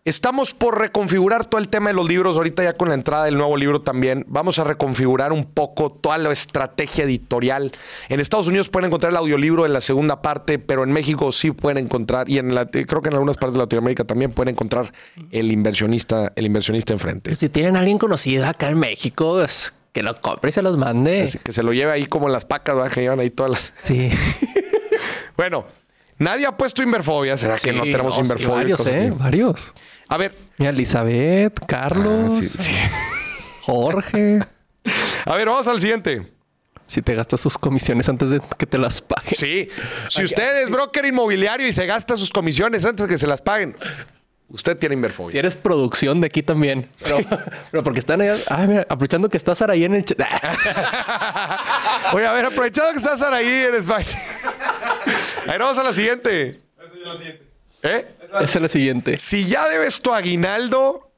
[SPEAKER 1] estamos por reconfigurar todo el tema de los libros. Ahorita ya con la entrada del nuevo libro también. Vamos a reconfigurar un poco toda la estrategia editorial. En Estados Unidos pueden encontrar el audiolibro en la segunda parte, pero en México sí pueden encontrar, y en la, creo que en algunas partes de Latinoamérica también pueden encontrar el inversionista, el inversionista enfrente.
[SPEAKER 2] Si tienen a alguien conocido acá en México, es que lo compre y se los mande.
[SPEAKER 1] Así que se lo lleve ahí como las pacas, ¿verdad? que llevan ahí todas las...
[SPEAKER 2] Sí.
[SPEAKER 1] Bueno, nadie ha puesto inverfobia. ¿Será que no
[SPEAKER 2] Sí,
[SPEAKER 1] tenemos
[SPEAKER 2] sí,
[SPEAKER 1] inverfóbicos?
[SPEAKER 2] varios, ¿eh? Varios.
[SPEAKER 1] A ver,
[SPEAKER 2] Mira, Elizabeth, Carlos,
[SPEAKER 1] Ah, sí, sí.
[SPEAKER 2] Jorge.
[SPEAKER 1] a ver, vamos al siguiente.
[SPEAKER 2] Si te gastas sus comisiones antes de que te las paguen.
[SPEAKER 1] Sí, si usted es broker inmobiliario y se gasta sus comisiones antes de que se las paguen, usted tiene
[SPEAKER 2] Si
[SPEAKER 1] inverfobia.
[SPEAKER 2] eres producción de aquí también. Pero, pero porque están allá. Ay, mira, aprovechando que estás ahí en el chat.
[SPEAKER 1] Oye, a ver, aprovechado que estás ahí en España. A ver, vamos a la siguiente. ¿Eh?
[SPEAKER 2] Esa es la siguiente.
[SPEAKER 1] Si ya debes tu aguinaldo,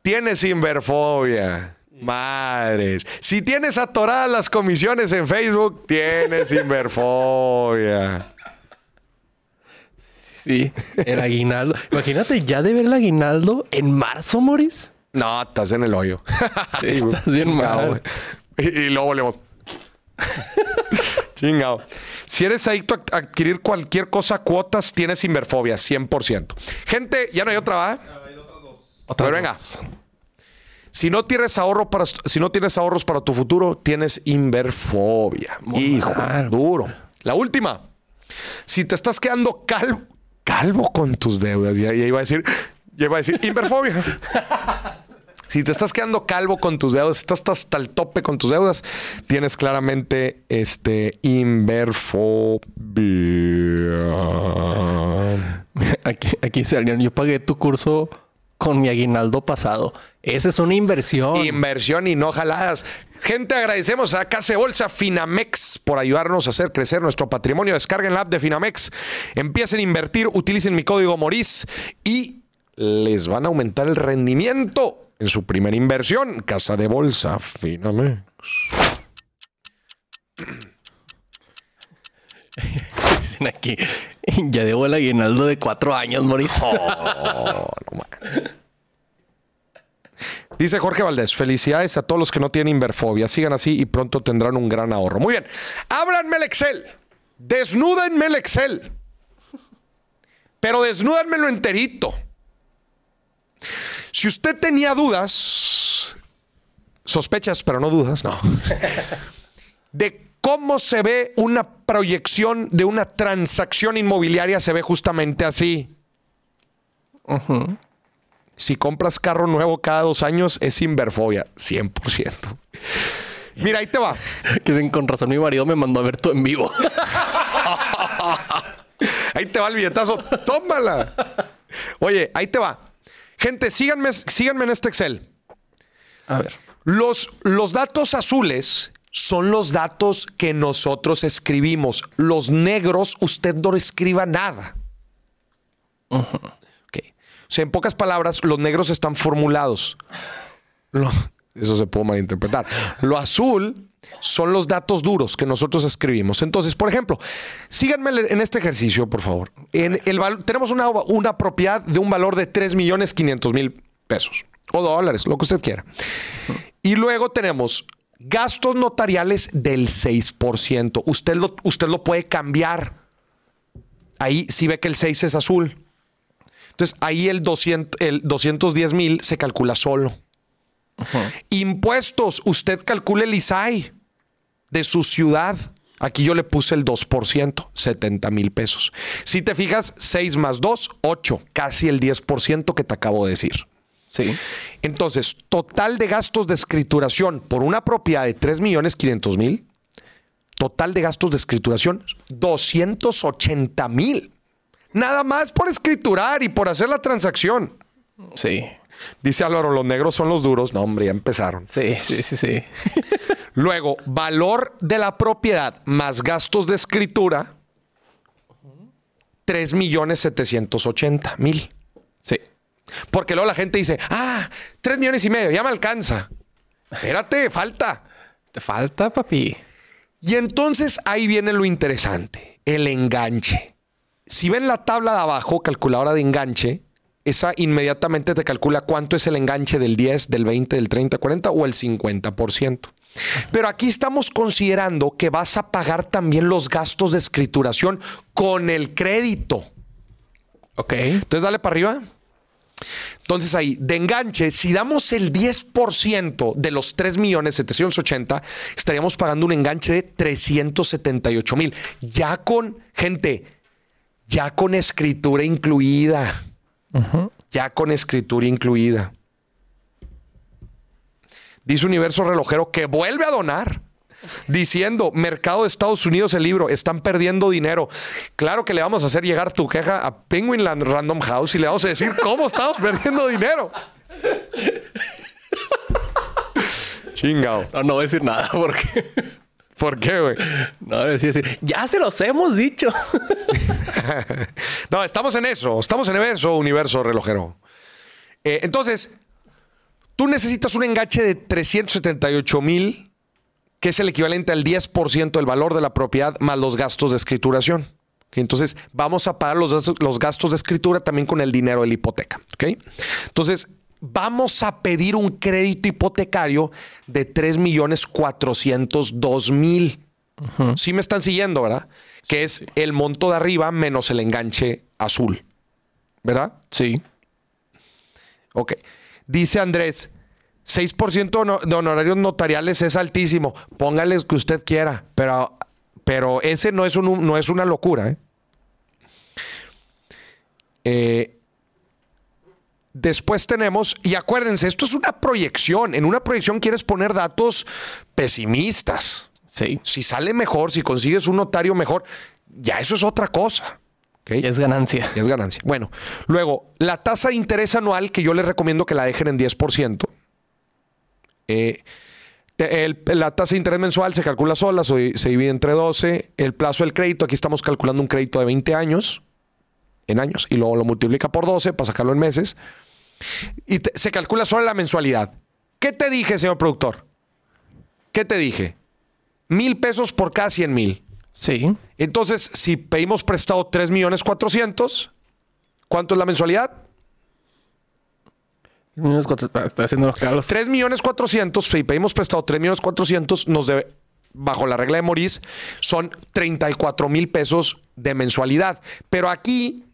[SPEAKER 1] tienes inverfobia. Madres. Si tienes atoradas las comisiones en Facebook, tienes inverfobia.
[SPEAKER 2] Sí, el aguinaldo. Imagínate ya de ver el aguinaldo en marzo, Moris.
[SPEAKER 1] No, estás en el hoyo.
[SPEAKER 2] Sí, estás bien
[SPEAKER 1] Chingado,
[SPEAKER 2] mal.
[SPEAKER 1] güey. Y, y luego volvemos. Chingado. Si eres adicto a adquirir cualquier cosa cuotas, tienes inverfobia, 100%. Gente, ya no hay otra, ¿va?
[SPEAKER 2] Otra
[SPEAKER 1] Pero venga. Si no tienes ahorro para si no tienes ahorros para tu futuro, tienes inverfobia. Hijo,
[SPEAKER 2] mal.
[SPEAKER 1] duro. La última. Si te estás quedando calvo, calvo con tus deudas, ya, ya iba a decir, ya iba a decir inverfobia. Si te estás quedando calvo con tus deudas, estás hasta el tope con tus deudas, tienes claramente este inverfobia.
[SPEAKER 2] Aquí, aquí salieron. Yo pagué tu curso con mi aguinaldo pasado. Esa es una inversión.
[SPEAKER 1] Inversión y no jaladas. Gente, agradecemos a Case Bolsa Finamex por ayudarnos a hacer crecer nuestro patrimonio. Descarguen la app de Finamex, empiecen a invertir, utilicen mi código Moris y les van a aumentar el rendimiento en su primera inversión. Casa de Bolsa Finamex.
[SPEAKER 2] Dicen aquí. Ya debo el aguinaldo de cuatro años, Moris.
[SPEAKER 1] Oh, Dice Jorge Valdés, felicidades a todos los que no tienen inverfobia. Sigan así y pronto tendrán un gran ahorro. Muy bien, ábranme el Excel. Desnúdenme el Excel. Pero desnúdenmelo enterito. Si usted tenía dudas, sospechas, pero no dudas, no. De cómo se ve una proyección de una transacción inmobiliaria, se ve justamente así. Si compras carro nuevo cada dos años, es inverfobia, 100%. Mira, ahí te va.
[SPEAKER 2] Que sin- con razón mi marido me mandó a ver todo en vivo.
[SPEAKER 1] Ahí te va el billetazo. Tómala. Oye, ahí te va. Gente, síganme, síganme en este Excel.
[SPEAKER 2] A ver.
[SPEAKER 1] Los, los datos azules son los datos que nosotros escribimos. Los negros, usted no escriba nada. O sea, en pocas palabras, los negros están formulados. Eso se puede malinterpretar. Lo azul son los datos duros que nosotros escribimos. Entonces, por ejemplo, síganme en este ejercicio, por favor. Tenemos una, una propiedad de un valor de 3 millones 500 mil pesos o dólares, lo que usted quiera. Y luego tenemos gastos notariales del 6%. Usted lo, usted lo puede cambiar. Ahí sí ve que el 6 es azul. Entonces ahí el, 200, el 210 mil se calcula solo. Impuestos, usted calcula el ISAI de su ciudad. Aquí yo le puse el 2%, 70 mil pesos. Si te fijas, 6 más 2, 8, casi el 10% que te acabo de decir.
[SPEAKER 2] Sí.
[SPEAKER 1] Entonces, total de gastos de escrituración por una propiedad de 3 millones 500 mil, total de gastos de escrituración 280 mil. Nada más por escriturar y por hacer la transacción.
[SPEAKER 2] Sí.
[SPEAKER 1] Dice Álvaro, los negros son los duros. No, hombre, ya empezaron.
[SPEAKER 2] Sí, sí, sí, sí.
[SPEAKER 1] Luego, valor de la propiedad más gastos de escritura, 3 millones 780 mil.
[SPEAKER 2] Sí.
[SPEAKER 1] Porque luego la gente dice, ah, 3 millones y medio, ya me alcanza. Espérate, falta.
[SPEAKER 2] Te falta, papi.
[SPEAKER 1] Y entonces ahí viene lo interesante, el enganche. Si ven la tabla de abajo, calculadora de enganche, esa inmediatamente te calcula cuánto es el enganche del 10, del 20, del 30, 40 o el 50%. Pero aquí estamos considerando que vas a pagar también los gastos de escrituración con el crédito.
[SPEAKER 2] Ok.
[SPEAKER 1] Entonces dale para arriba. Entonces ahí, de enganche, si damos el 10% de los 3 millones 780, estaríamos pagando un enganche de 378 mil. Ya con, gente, ya con escritura incluida. Ya con escritura incluida. Dice Universo Relojero que vuelve a donar diciendo, mercado de Estados Unidos el libro, están perdiendo dinero. Claro que le vamos a hacer llegar tu queja a Penguin Land Random House y le vamos a decir cómo estamos perdiendo dinero. Chingao.
[SPEAKER 2] No, no voy a decir nada porque...
[SPEAKER 1] ¿Por qué, güey?
[SPEAKER 2] No, decir, decir, ya se los hemos dicho.
[SPEAKER 1] no, estamos en eso, estamos en eso, universo relojero. Eh, entonces, tú necesitas un enganche de 378 mil, que es el equivalente al 10% del valor de la propiedad más los gastos de escrituración. Entonces, vamos a pagar los, los, gastos de escritura también con el dinero de la hipoteca. ¿okay? Entonces, vamos a pedir un crédito hipotecario de 3 millones 402 mil. Sí me están siguiendo, ¿verdad? Que es el monto de arriba menos el enganche azul. ¿Verdad?
[SPEAKER 2] Sí.
[SPEAKER 1] Ok. Dice Andrés, 6% de honorarios notariales es altísimo. Póngale que usted quiera, pero, pero ese no es, un, no es una locura. ¿eh? Eh, Después tenemos, y acuérdense, esto es una proyección. En una proyección quieres poner datos pesimistas.
[SPEAKER 2] Sí.
[SPEAKER 1] Si sale mejor, si consigues un notario mejor, ya eso es otra cosa.
[SPEAKER 2] ¿okay? es ganancia.
[SPEAKER 1] es ganancia. Bueno, luego, la tasa de interés anual, que yo les recomiendo que la dejen en 10%. Eh, la tasa de interés mensual se calcula sola, se divide entre 12. El plazo del crédito, aquí estamos calculando un crédito de 20 años, en años, y luego lo multiplica por 12 para sacarlo en meses. Y se calcula solo la mensualidad. ¿Qué te dije, señor productor? ¿Qué te dije? Mil pesos por cada 100 mil.
[SPEAKER 2] Sí.
[SPEAKER 1] Entonces, si pedimos prestado 3 millones 400, ¿cuánto es la mensualidad? 3 millones 400, si pedimos prestado 3 millones 400, nos debe, bajo la regla de Morís, son 34 mil pesos de mensualidad. Pero aquí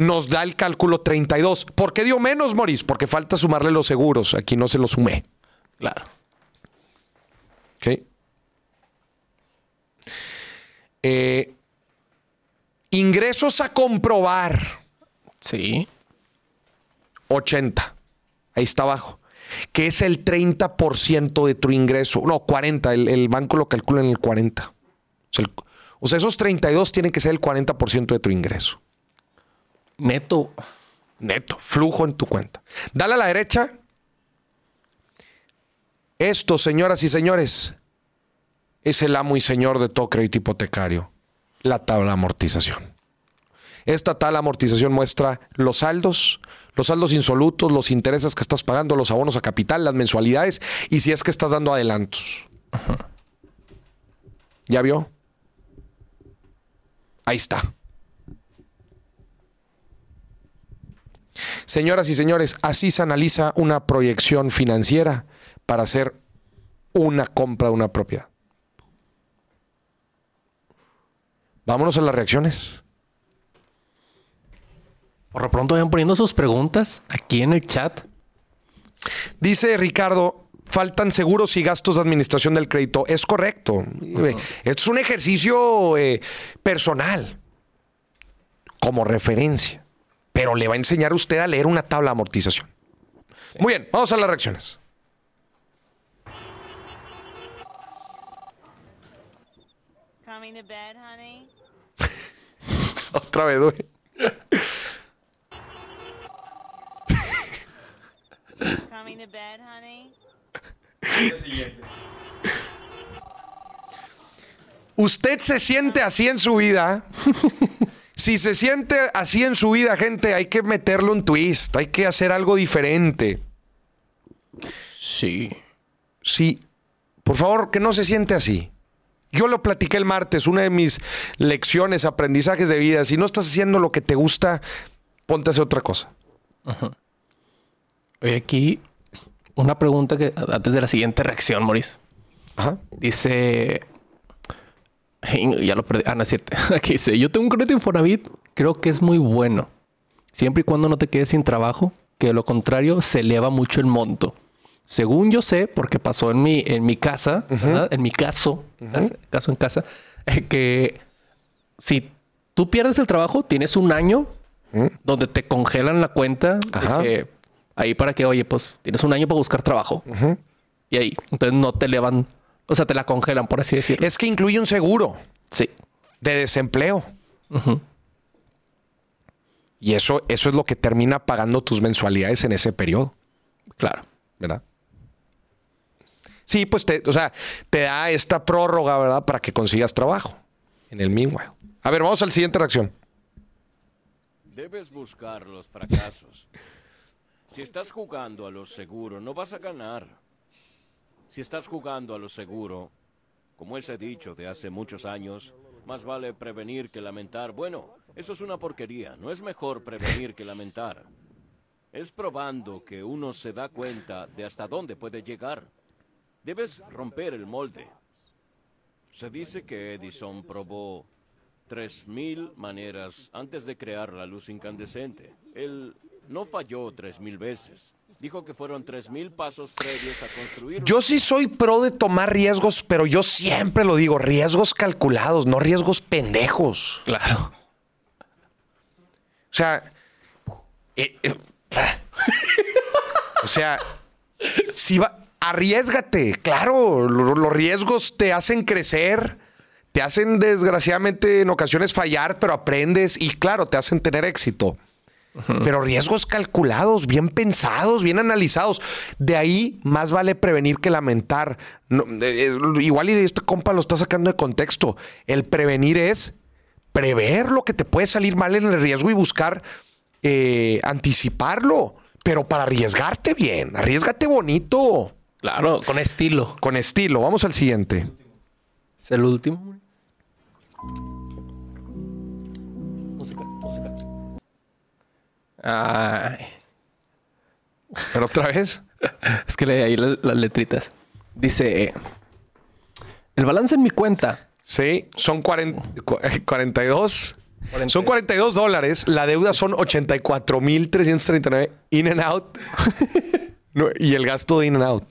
[SPEAKER 1] nos da el cálculo 32. ¿Por qué dio menos, Moris? Porque falta sumarle los seguros. Aquí no se los sumé.
[SPEAKER 2] Claro.
[SPEAKER 1] Ok. Eh, ingresos a comprobar.
[SPEAKER 2] Sí.
[SPEAKER 1] 80. Ahí está abajo. Que es el 30% de tu ingreso. No, 40. El, banco lo calcula en el 40. o sea, esos 32 tienen que ser el 40% de tu ingreso.
[SPEAKER 2] Neto.
[SPEAKER 1] Neto, flujo en tu cuenta. Dale a la derecha. Esto, señoras y señores, es el amo y señor de todo crédito hipotecario, la tabla de amortización. Esta tabla de amortización muestra los saldos, los saldos insolutos, los intereses que estás pagando, los abonos a capital, las mensualidades y si es que estás dando adelantos. ¿Ya vio? Ahí está. Señoras y señores, así se analiza una proyección financiera para hacer una compra de una propiedad. Vámonos a las reacciones.
[SPEAKER 2] Por lo pronto vayan poniendo sus preguntas aquí en el chat.
[SPEAKER 1] Dice Ricardo, faltan seguros y gastos de administración del crédito. Es correcto. Esto es un ejercicio eh, personal, como referencia. Pero le va a enseñar a usted a leer una tabla de amortización. Muy bien, vamos a las reacciones.
[SPEAKER 4] Coming to bed, honey?
[SPEAKER 1] Otra vez, güey.
[SPEAKER 4] Coming to bed, honey?
[SPEAKER 1] Usted se siente así en su vida. si se siente así en su vida, gente, hay que meterle un twist, hay que hacer algo diferente.
[SPEAKER 2] Sí.
[SPEAKER 1] Sí, por favor, que no se siente así. Yo lo platiqué el martes, una de mis lecciones, aprendizajes de vida. Si no estás haciendo lo que te gusta, ponte a hacer otra cosa.
[SPEAKER 2] Oye, aquí una pregunta que antes de la siguiente reacción, Maurice.
[SPEAKER 1] Ajá.
[SPEAKER 2] Dice. Ya lo perdí. Ah, no es cierto. Aquí dice: Yo tengo un crédito Infonavit. Creo que es muy bueno. Siempre y cuando no te quedes sin trabajo, que de lo contrario se eleva mucho el monto. Según yo sé, porque pasó en mi, en mi casa, en mi caso, caso en casa, eh, que si tú pierdes el trabajo, tienes un año donde te congelan la cuenta ahí para que, oye, pues tienes un año para buscar trabajo. Y ahí, entonces no te elevan, o sea, te la congelan, por así decirlo.
[SPEAKER 1] Es que incluye un seguro
[SPEAKER 2] Sí.
[SPEAKER 1] de desempleo. Y eso, eso es lo que termina pagando tus mensualidades en ese periodo.
[SPEAKER 2] Claro.
[SPEAKER 1] ¿verdad? Sí, pues te, o sea, te da esta prórroga, ¿verdad? Para que consigas trabajo en el meanwhile. A ver, vamos al siguiente reacción.
[SPEAKER 5] Debes buscar los fracasos. Si estás jugando a lo seguro, no vas a ganar. Si estás jugando a lo seguro, como ese dicho de hace muchos años, más vale prevenir que lamentar. Bueno, eso es una porquería. No es mejor prevenir que lamentar. Es probando que uno se da cuenta de hasta dónde puede llegar. Debes romper el molde. Se dice que Edison probó 3.000 maneras antes de crear la luz incandescente. Él no falló 3.000 veces. Dijo que fueron 3.000 pasos previos a construir.
[SPEAKER 1] Yo sí soy pro de tomar riesgos, pero yo siempre lo digo, riesgos calculados, no riesgos pendejos.
[SPEAKER 2] Claro.
[SPEAKER 1] O sea, eh, eh, o sea, si va, arriesgate, claro, lo- los riesgos te hacen crecer, te hacen desgraciadamente en ocasiones fallar, pero aprendes y claro, te hacen tener éxito. Pero riesgos calculados, bien pensados, bien analizados. De ahí más vale prevenir que lamentar. No, eh, eh, igual y este compa lo está sacando de contexto. El prevenir es prever lo que te puede salir mal en el riesgo y buscar eh, anticiparlo. Pero para arriesgarte bien, arriesgate bonito,
[SPEAKER 2] Claro, con estilo.
[SPEAKER 1] con estilo. Vamos al siguiente.
[SPEAKER 2] Es el último. Ay.
[SPEAKER 1] Pero otra vez.
[SPEAKER 2] Es que leí ahí la- las letritas. Dice: El balance en mi cuenta.
[SPEAKER 1] Sí, son 40, cu- eh, 42. Son 42 dólares. La deuda son 84,339 in and out. No, y el gasto de in and out.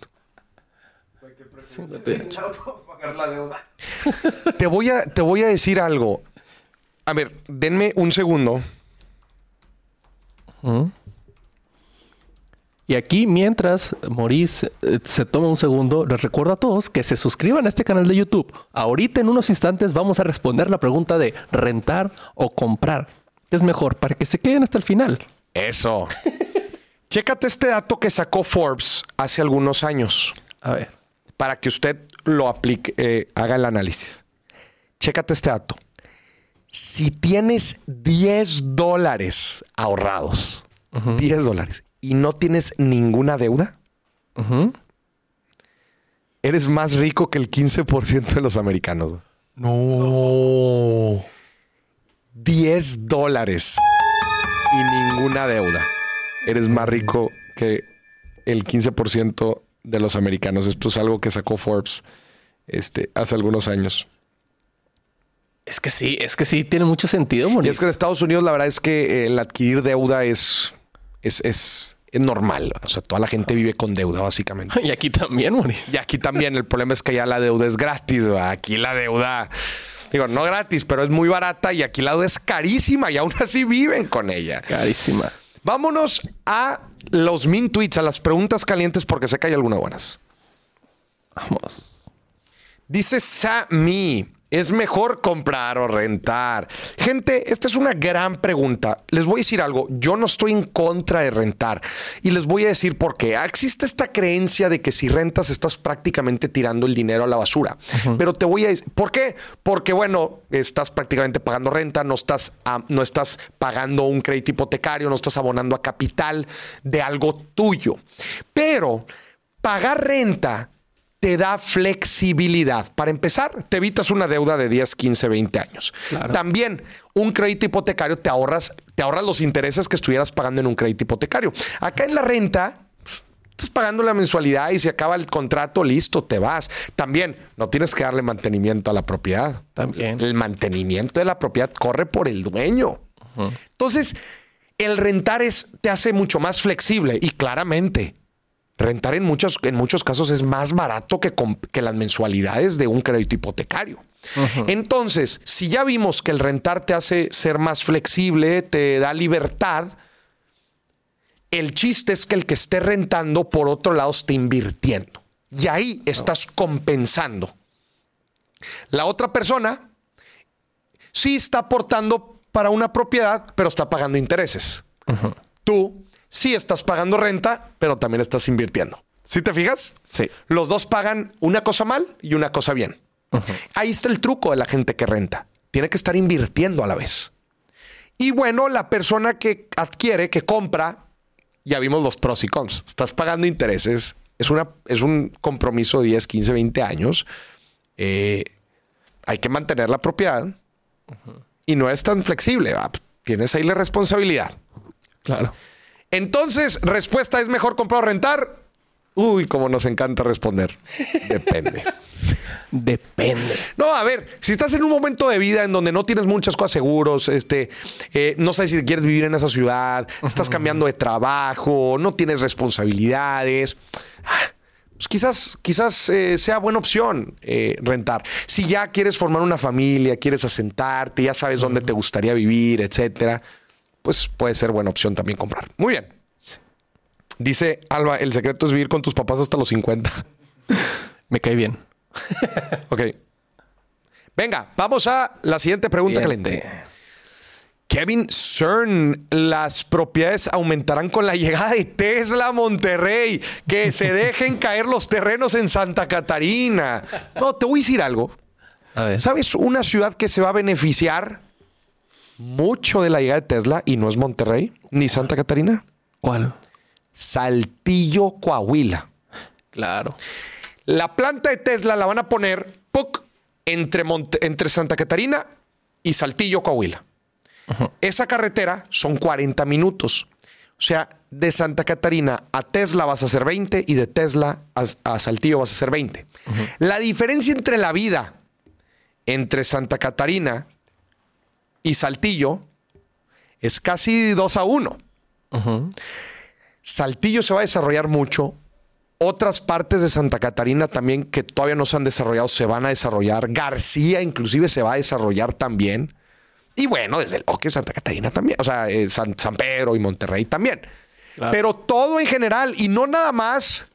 [SPEAKER 2] 58.
[SPEAKER 1] Te voy a, te voy a decir algo. A ver, denme un segundo.
[SPEAKER 2] Y aquí, mientras Maurice eh, se toma un segundo, les recuerdo a todos que se suscriban a este canal de YouTube. Ahorita, en unos instantes, vamos a responder la pregunta de rentar o comprar. ¿Qué es mejor? Para que se queden hasta el final.
[SPEAKER 1] Eso. Chécate este dato que sacó Forbes hace algunos años
[SPEAKER 2] A ver.
[SPEAKER 1] para que usted lo aplique, eh, haga el análisis. Chécate este dato. Si tienes 10 dólares ahorrados, 10 dólares, y no tienes ninguna deuda, eres más rico que el 15% de los americanos. No. 10 dólares y ninguna deuda. Eres más rico que el 15% de los americanos. Esto es algo que sacó Forbes este, hace algunos años.
[SPEAKER 2] Es que sí, es que sí tiene mucho sentido,
[SPEAKER 1] Y
[SPEAKER 2] Mauricio.
[SPEAKER 1] es que en Estados Unidos la verdad es que el adquirir deuda es, es, es, es normal. O sea, toda la gente vive con deuda básicamente.
[SPEAKER 2] Y aquí también, Mauricio.
[SPEAKER 1] Y aquí también el problema es que ya la deuda es gratis. ¿verdad? Aquí la deuda, digo, no gratis, pero es muy barata y aquí la deuda es carísima y aún así viven con ella.
[SPEAKER 2] Carísima.
[SPEAKER 1] Vámonos a los min tweets, a las preguntas calientes porque sé que hay algunas buenas.
[SPEAKER 2] Vamos.
[SPEAKER 1] Dice Sammy, ¿es mejor comprar o rentar? Gente, esta es una gran pregunta. Les voy a decir algo, yo no estoy en contra de rentar y les voy a decir por qué. Existe esta creencia de que si rentas estás prácticamente tirando el dinero a la basura. Pero te voy a decir, ¿por qué? Porque bueno, estás prácticamente pagando renta, no estás, ah, no estás pagando un crédito hipotecario, no estás abonando a capital de algo tuyo. Pero pagar renta te da flexibilidad. Para empezar, te evitas una deuda de 10, 15, 20 años. También un crédito hipotecario te ahorras, te ahorras los intereses que estuvieras pagando en un crédito hipotecario. Acá en la renta, estás pagando la mensualidad y se acaba el contrato, listo, te vas. También no tienes que darle mantenimiento a la propiedad.
[SPEAKER 2] También.
[SPEAKER 1] El mantenimiento de la propiedad corre por el dueño. Entonces, el rentar es, te hace mucho más flexible y claramente rentar en muchos, en muchos casos es más barato que, que las mensualidades de un crédito hipotecario. Entonces, si ya vimos que el rentar te hace ser más flexible, te da libertad, el chiste es que el que esté rentando, por otro lado, esté invirtiendo. Y ahí estás compensando. La otra persona sí está aportando para una propiedad, pero está pagando intereses. Tú sí estás pagando renta, pero también estás invirtiendo. ¿Sí te fijas?
[SPEAKER 2] Sí.
[SPEAKER 1] Los dos pagan una cosa mal y una cosa bien. Ahí está el truco de la gente que renta. Tiene que estar invirtiendo a la vez. Y bueno, la persona que adquiere, que compra, ya vimos los pros y cons. Estás pagando intereses. Es, una, es un compromiso de 10, 15, 20 años. Eh, hay que mantener la propiedad y no es tan flexible. ¿va? Tienes ahí la responsabilidad.
[SPEAKER 2] Claro.
[SPEAKER 1] Entonces, respuesta es mejor comprar o rentar. Uy, como nos encanta responder. Depende.
[SPEAKER 2] Depende.
[SPEAKER 1] No, a ver, si estás en un momento de vida en donde no tienes muchas cosas seguros, este, eh, no sé si quieres vivir en esa ciudad, estás cambiando de trabajo, no tienes responsabilidades, ah, pues quizás, quizás eh, sea buena opción eh, rentar. Si ya quieres formar una familia, quieres asentarte, ya sabes dónde te gustaría vivir, etcétera, pues puede ser buena opción también comprar. Muy bien. Dice Alba, el secreto es vivir con tus papás hasta los 50.
[SPEAKER 2] Me cae bien.
[SPEAKER 1] Ok. Venga, vamos a la siguiente pregunta
[SPEAKER 2] Siguiente.
[SPEAKER 1] caliente. Kevin CERN, las propiedades aumentarán con la llegada de Tesla a Monterrey. Que se dejen caer los terrenos en Santa Catarina. No, te voy a decir algo.
[SPEAKER 2] A ver.
[SPEAKER 1] ¿Sabes una ciudad que se va a beneficiar mucho de la llegada de Tesla y no es Monterrey ni Santa Catarina?
[SPEAKER 2] ¿Cuál?
[SPEAKER 1] Saltillo, Coahuila.
[SPEAKER 2] Claro.
[SPEAKER 1] La planta de Tesla la van a poner ¡puc! entre, Monte- entre Santa Catarina y Saltillo, Coahuila. Esa carretera son 40 minutos. O sea, de Santa Catarina a Tesla vas a hacer 20 y de Tesla a, a Saltillo vas a hacer 20. La diferencia entre la vida entre Santa Catarina y Saltillo es casi 2 a 1. Saltillo se va a desarrollar mucho. Otras partes de Santa Catarina también que todavía no se han desarrollado se van a desarrollar. García inclusive se va a desarrollar también. Y bueno, desde luego que Santa Catarina también. O sea, eh, San, San Pedro y Monterrey también.
[SPEAKER 2] Claro.
[SPEAKER 1] Pero todo en general y no nada más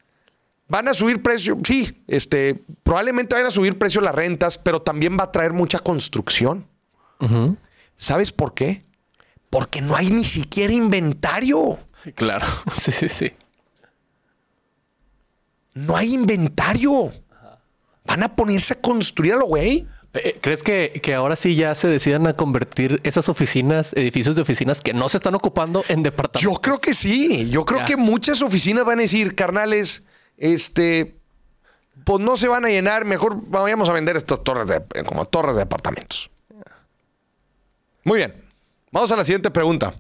[SPEAKER 1] van a subir precio. Sí, este, probablemente vayan a subir precio las rentas, pero también va a traer mucha construcción. ¿Sabes por qué? Porque no hay ni siquiera inventario.
[SPEAKER 2] Claro. Sí, sí, sí.
[SPEAKER 1] No hay inventario. Van a ponerse a construir a lo güey.
[SPEAKER 2] Eh, ¿Crees que, que ahora sí ya se decidan a convertir esas oficinas, edificios de oficinas que no se están ocupando en departamentos?
[SPEAKER 1] Yo creo que sí. Yo creo
[SPEAKER 2] Ya.
[SPEAKER 1] que muchas oficinas van a decir, carnales, este, pues no se van a llenar. Mejor vayamos a vender estas torres de, como torres de apartamentos. Muy bien. Vamos a la siguiente pregunta.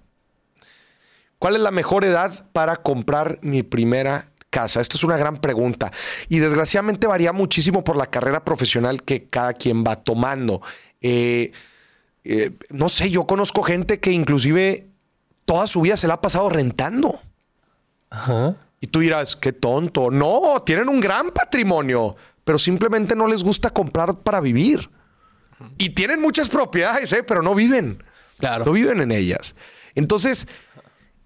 [SPEAKER 1] ¿Cuál es la mejor edad para comprar mi primera casa? Esta es una gran pregunta y desgraciadamente varía muchísimo por la carrera profesional que cada quien va tomando. Eh, eh, no sé, yo conozco gente que inclusive toda su vida se la ha pasado rentando.
[SPEAKER 2] Ajá.
[SPEAKER 1] Y tú dirás, qué tonto. No, tienen un gran patrimonio, pero simplemente no les gusta comprar para vivir. Y tienen muchas propiedades, ¿eh? pero no viven.
[SPEAKER 2] Claro.
[SPEAKER 1] No viven en ellas. Entonces,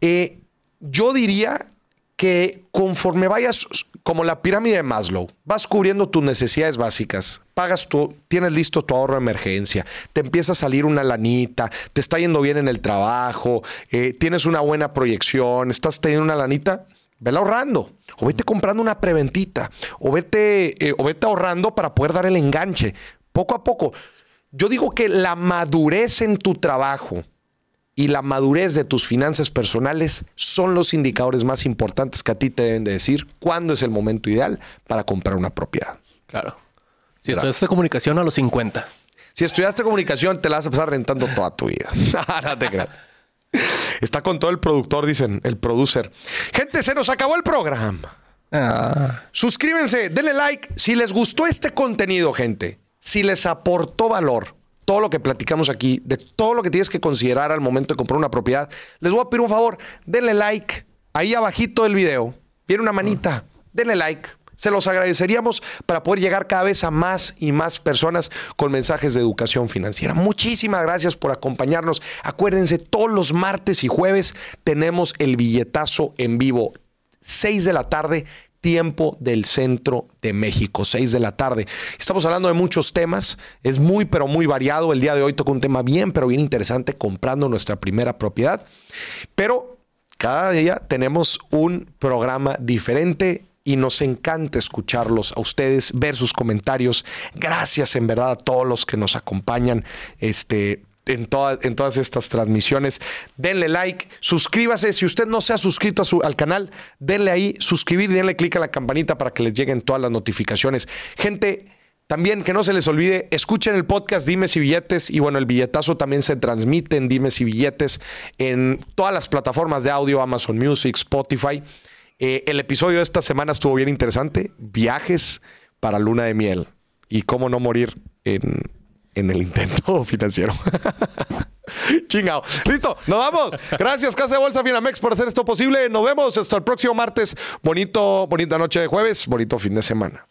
[SPEAKER 1] eh, yo diría que conforme vayas, como la pirámide de Maslow, vas cubriendo tus necesidades básicas, pagas tu, tienes listo tu ahorro de emergencia, te empieza a salir una lanita, te está yendo bien en el trabajo, eh, tienes una buena proyección, estás teniendo una lanita, vela ahorrando. O vete comprando una preventita. O vete, eh, o vete ahorrando para poder dar el enganche. Poco a poco. Yo digo que la madurez en tu trabajo y la madurez de tus finanzas personales son los indicadores más importantes que a ti te deben de decir cuándo es el momento ideal para comprar una propiedad.
[SPEAKER 2] Claro. Si
[SPEAKER 1] Claro.
[SPEAKER 2] estudiaste comunicación a los 50.
[SPEAKER 1] Si estudiaste comunicación, te la vas a pasar rentando toda tu vida. no te creas. Está con todo el productor, dicen, el producer. Gente, se nos acabó el programa.
[SPEAKER 2] Ah.
[SPEAKER 1] Suscríbanse, denle like. Si les gustó este contenido, gente, si les aportó valor, todo lo que platicamos aquí, de todo lo que tienes que considerar al momento de comprar una propiedad, les voy a pedir un favor, denle like. Ahí abajito del video, viene una manita, denle like. Se los agradeceríamos para poder llegar cada vez a más y más personas con mensajes de educación financiera. Muchísimas gracias por acompañarnos. Acuérdense, todos los martes y jueves tenemos el billetazo en vivo. 6 de la tarde, tiempo del centro de México, 6 de la tarde. Estamos hablando de muchos temas, es muy pero muy variado. El día de hoy toca un tema bien pero bien interesante, comprando nuestra primera propiedad. Pero cada día tenemos un programa diferente y nos encanta escucharlos a ustedes, ver sus comentarios. Gracias en verdad a todos los que nos acompañan. Este, en, todas, en todas estas transmisiones. Denle like, suscríbase. Si usted no se ha suscrito a su- al canal, denle ahí, suscribir, denle clic a la campanita para que les lleguen todas las notificaciones. Gente, también que no se les olvide, escuchen el podcast Dimes y Billetes. Y bueno, el billetazo también se transmite en Dimes y Billetes en todas las plataformas de audio, Amazon Music, Spotify. Eh, el episodio de esta semana estuvo bien interesante. Viajes para luna de miel. Y cómo no morir en, en el intento financiero. Chingao. Listo, nos vamos. Gracias, Casa de Bolsa Finamex, por hacer esto posible. Nos vemos hasta el próximo martes. Bonito, bonita noche de jueves, bonito fin de semana.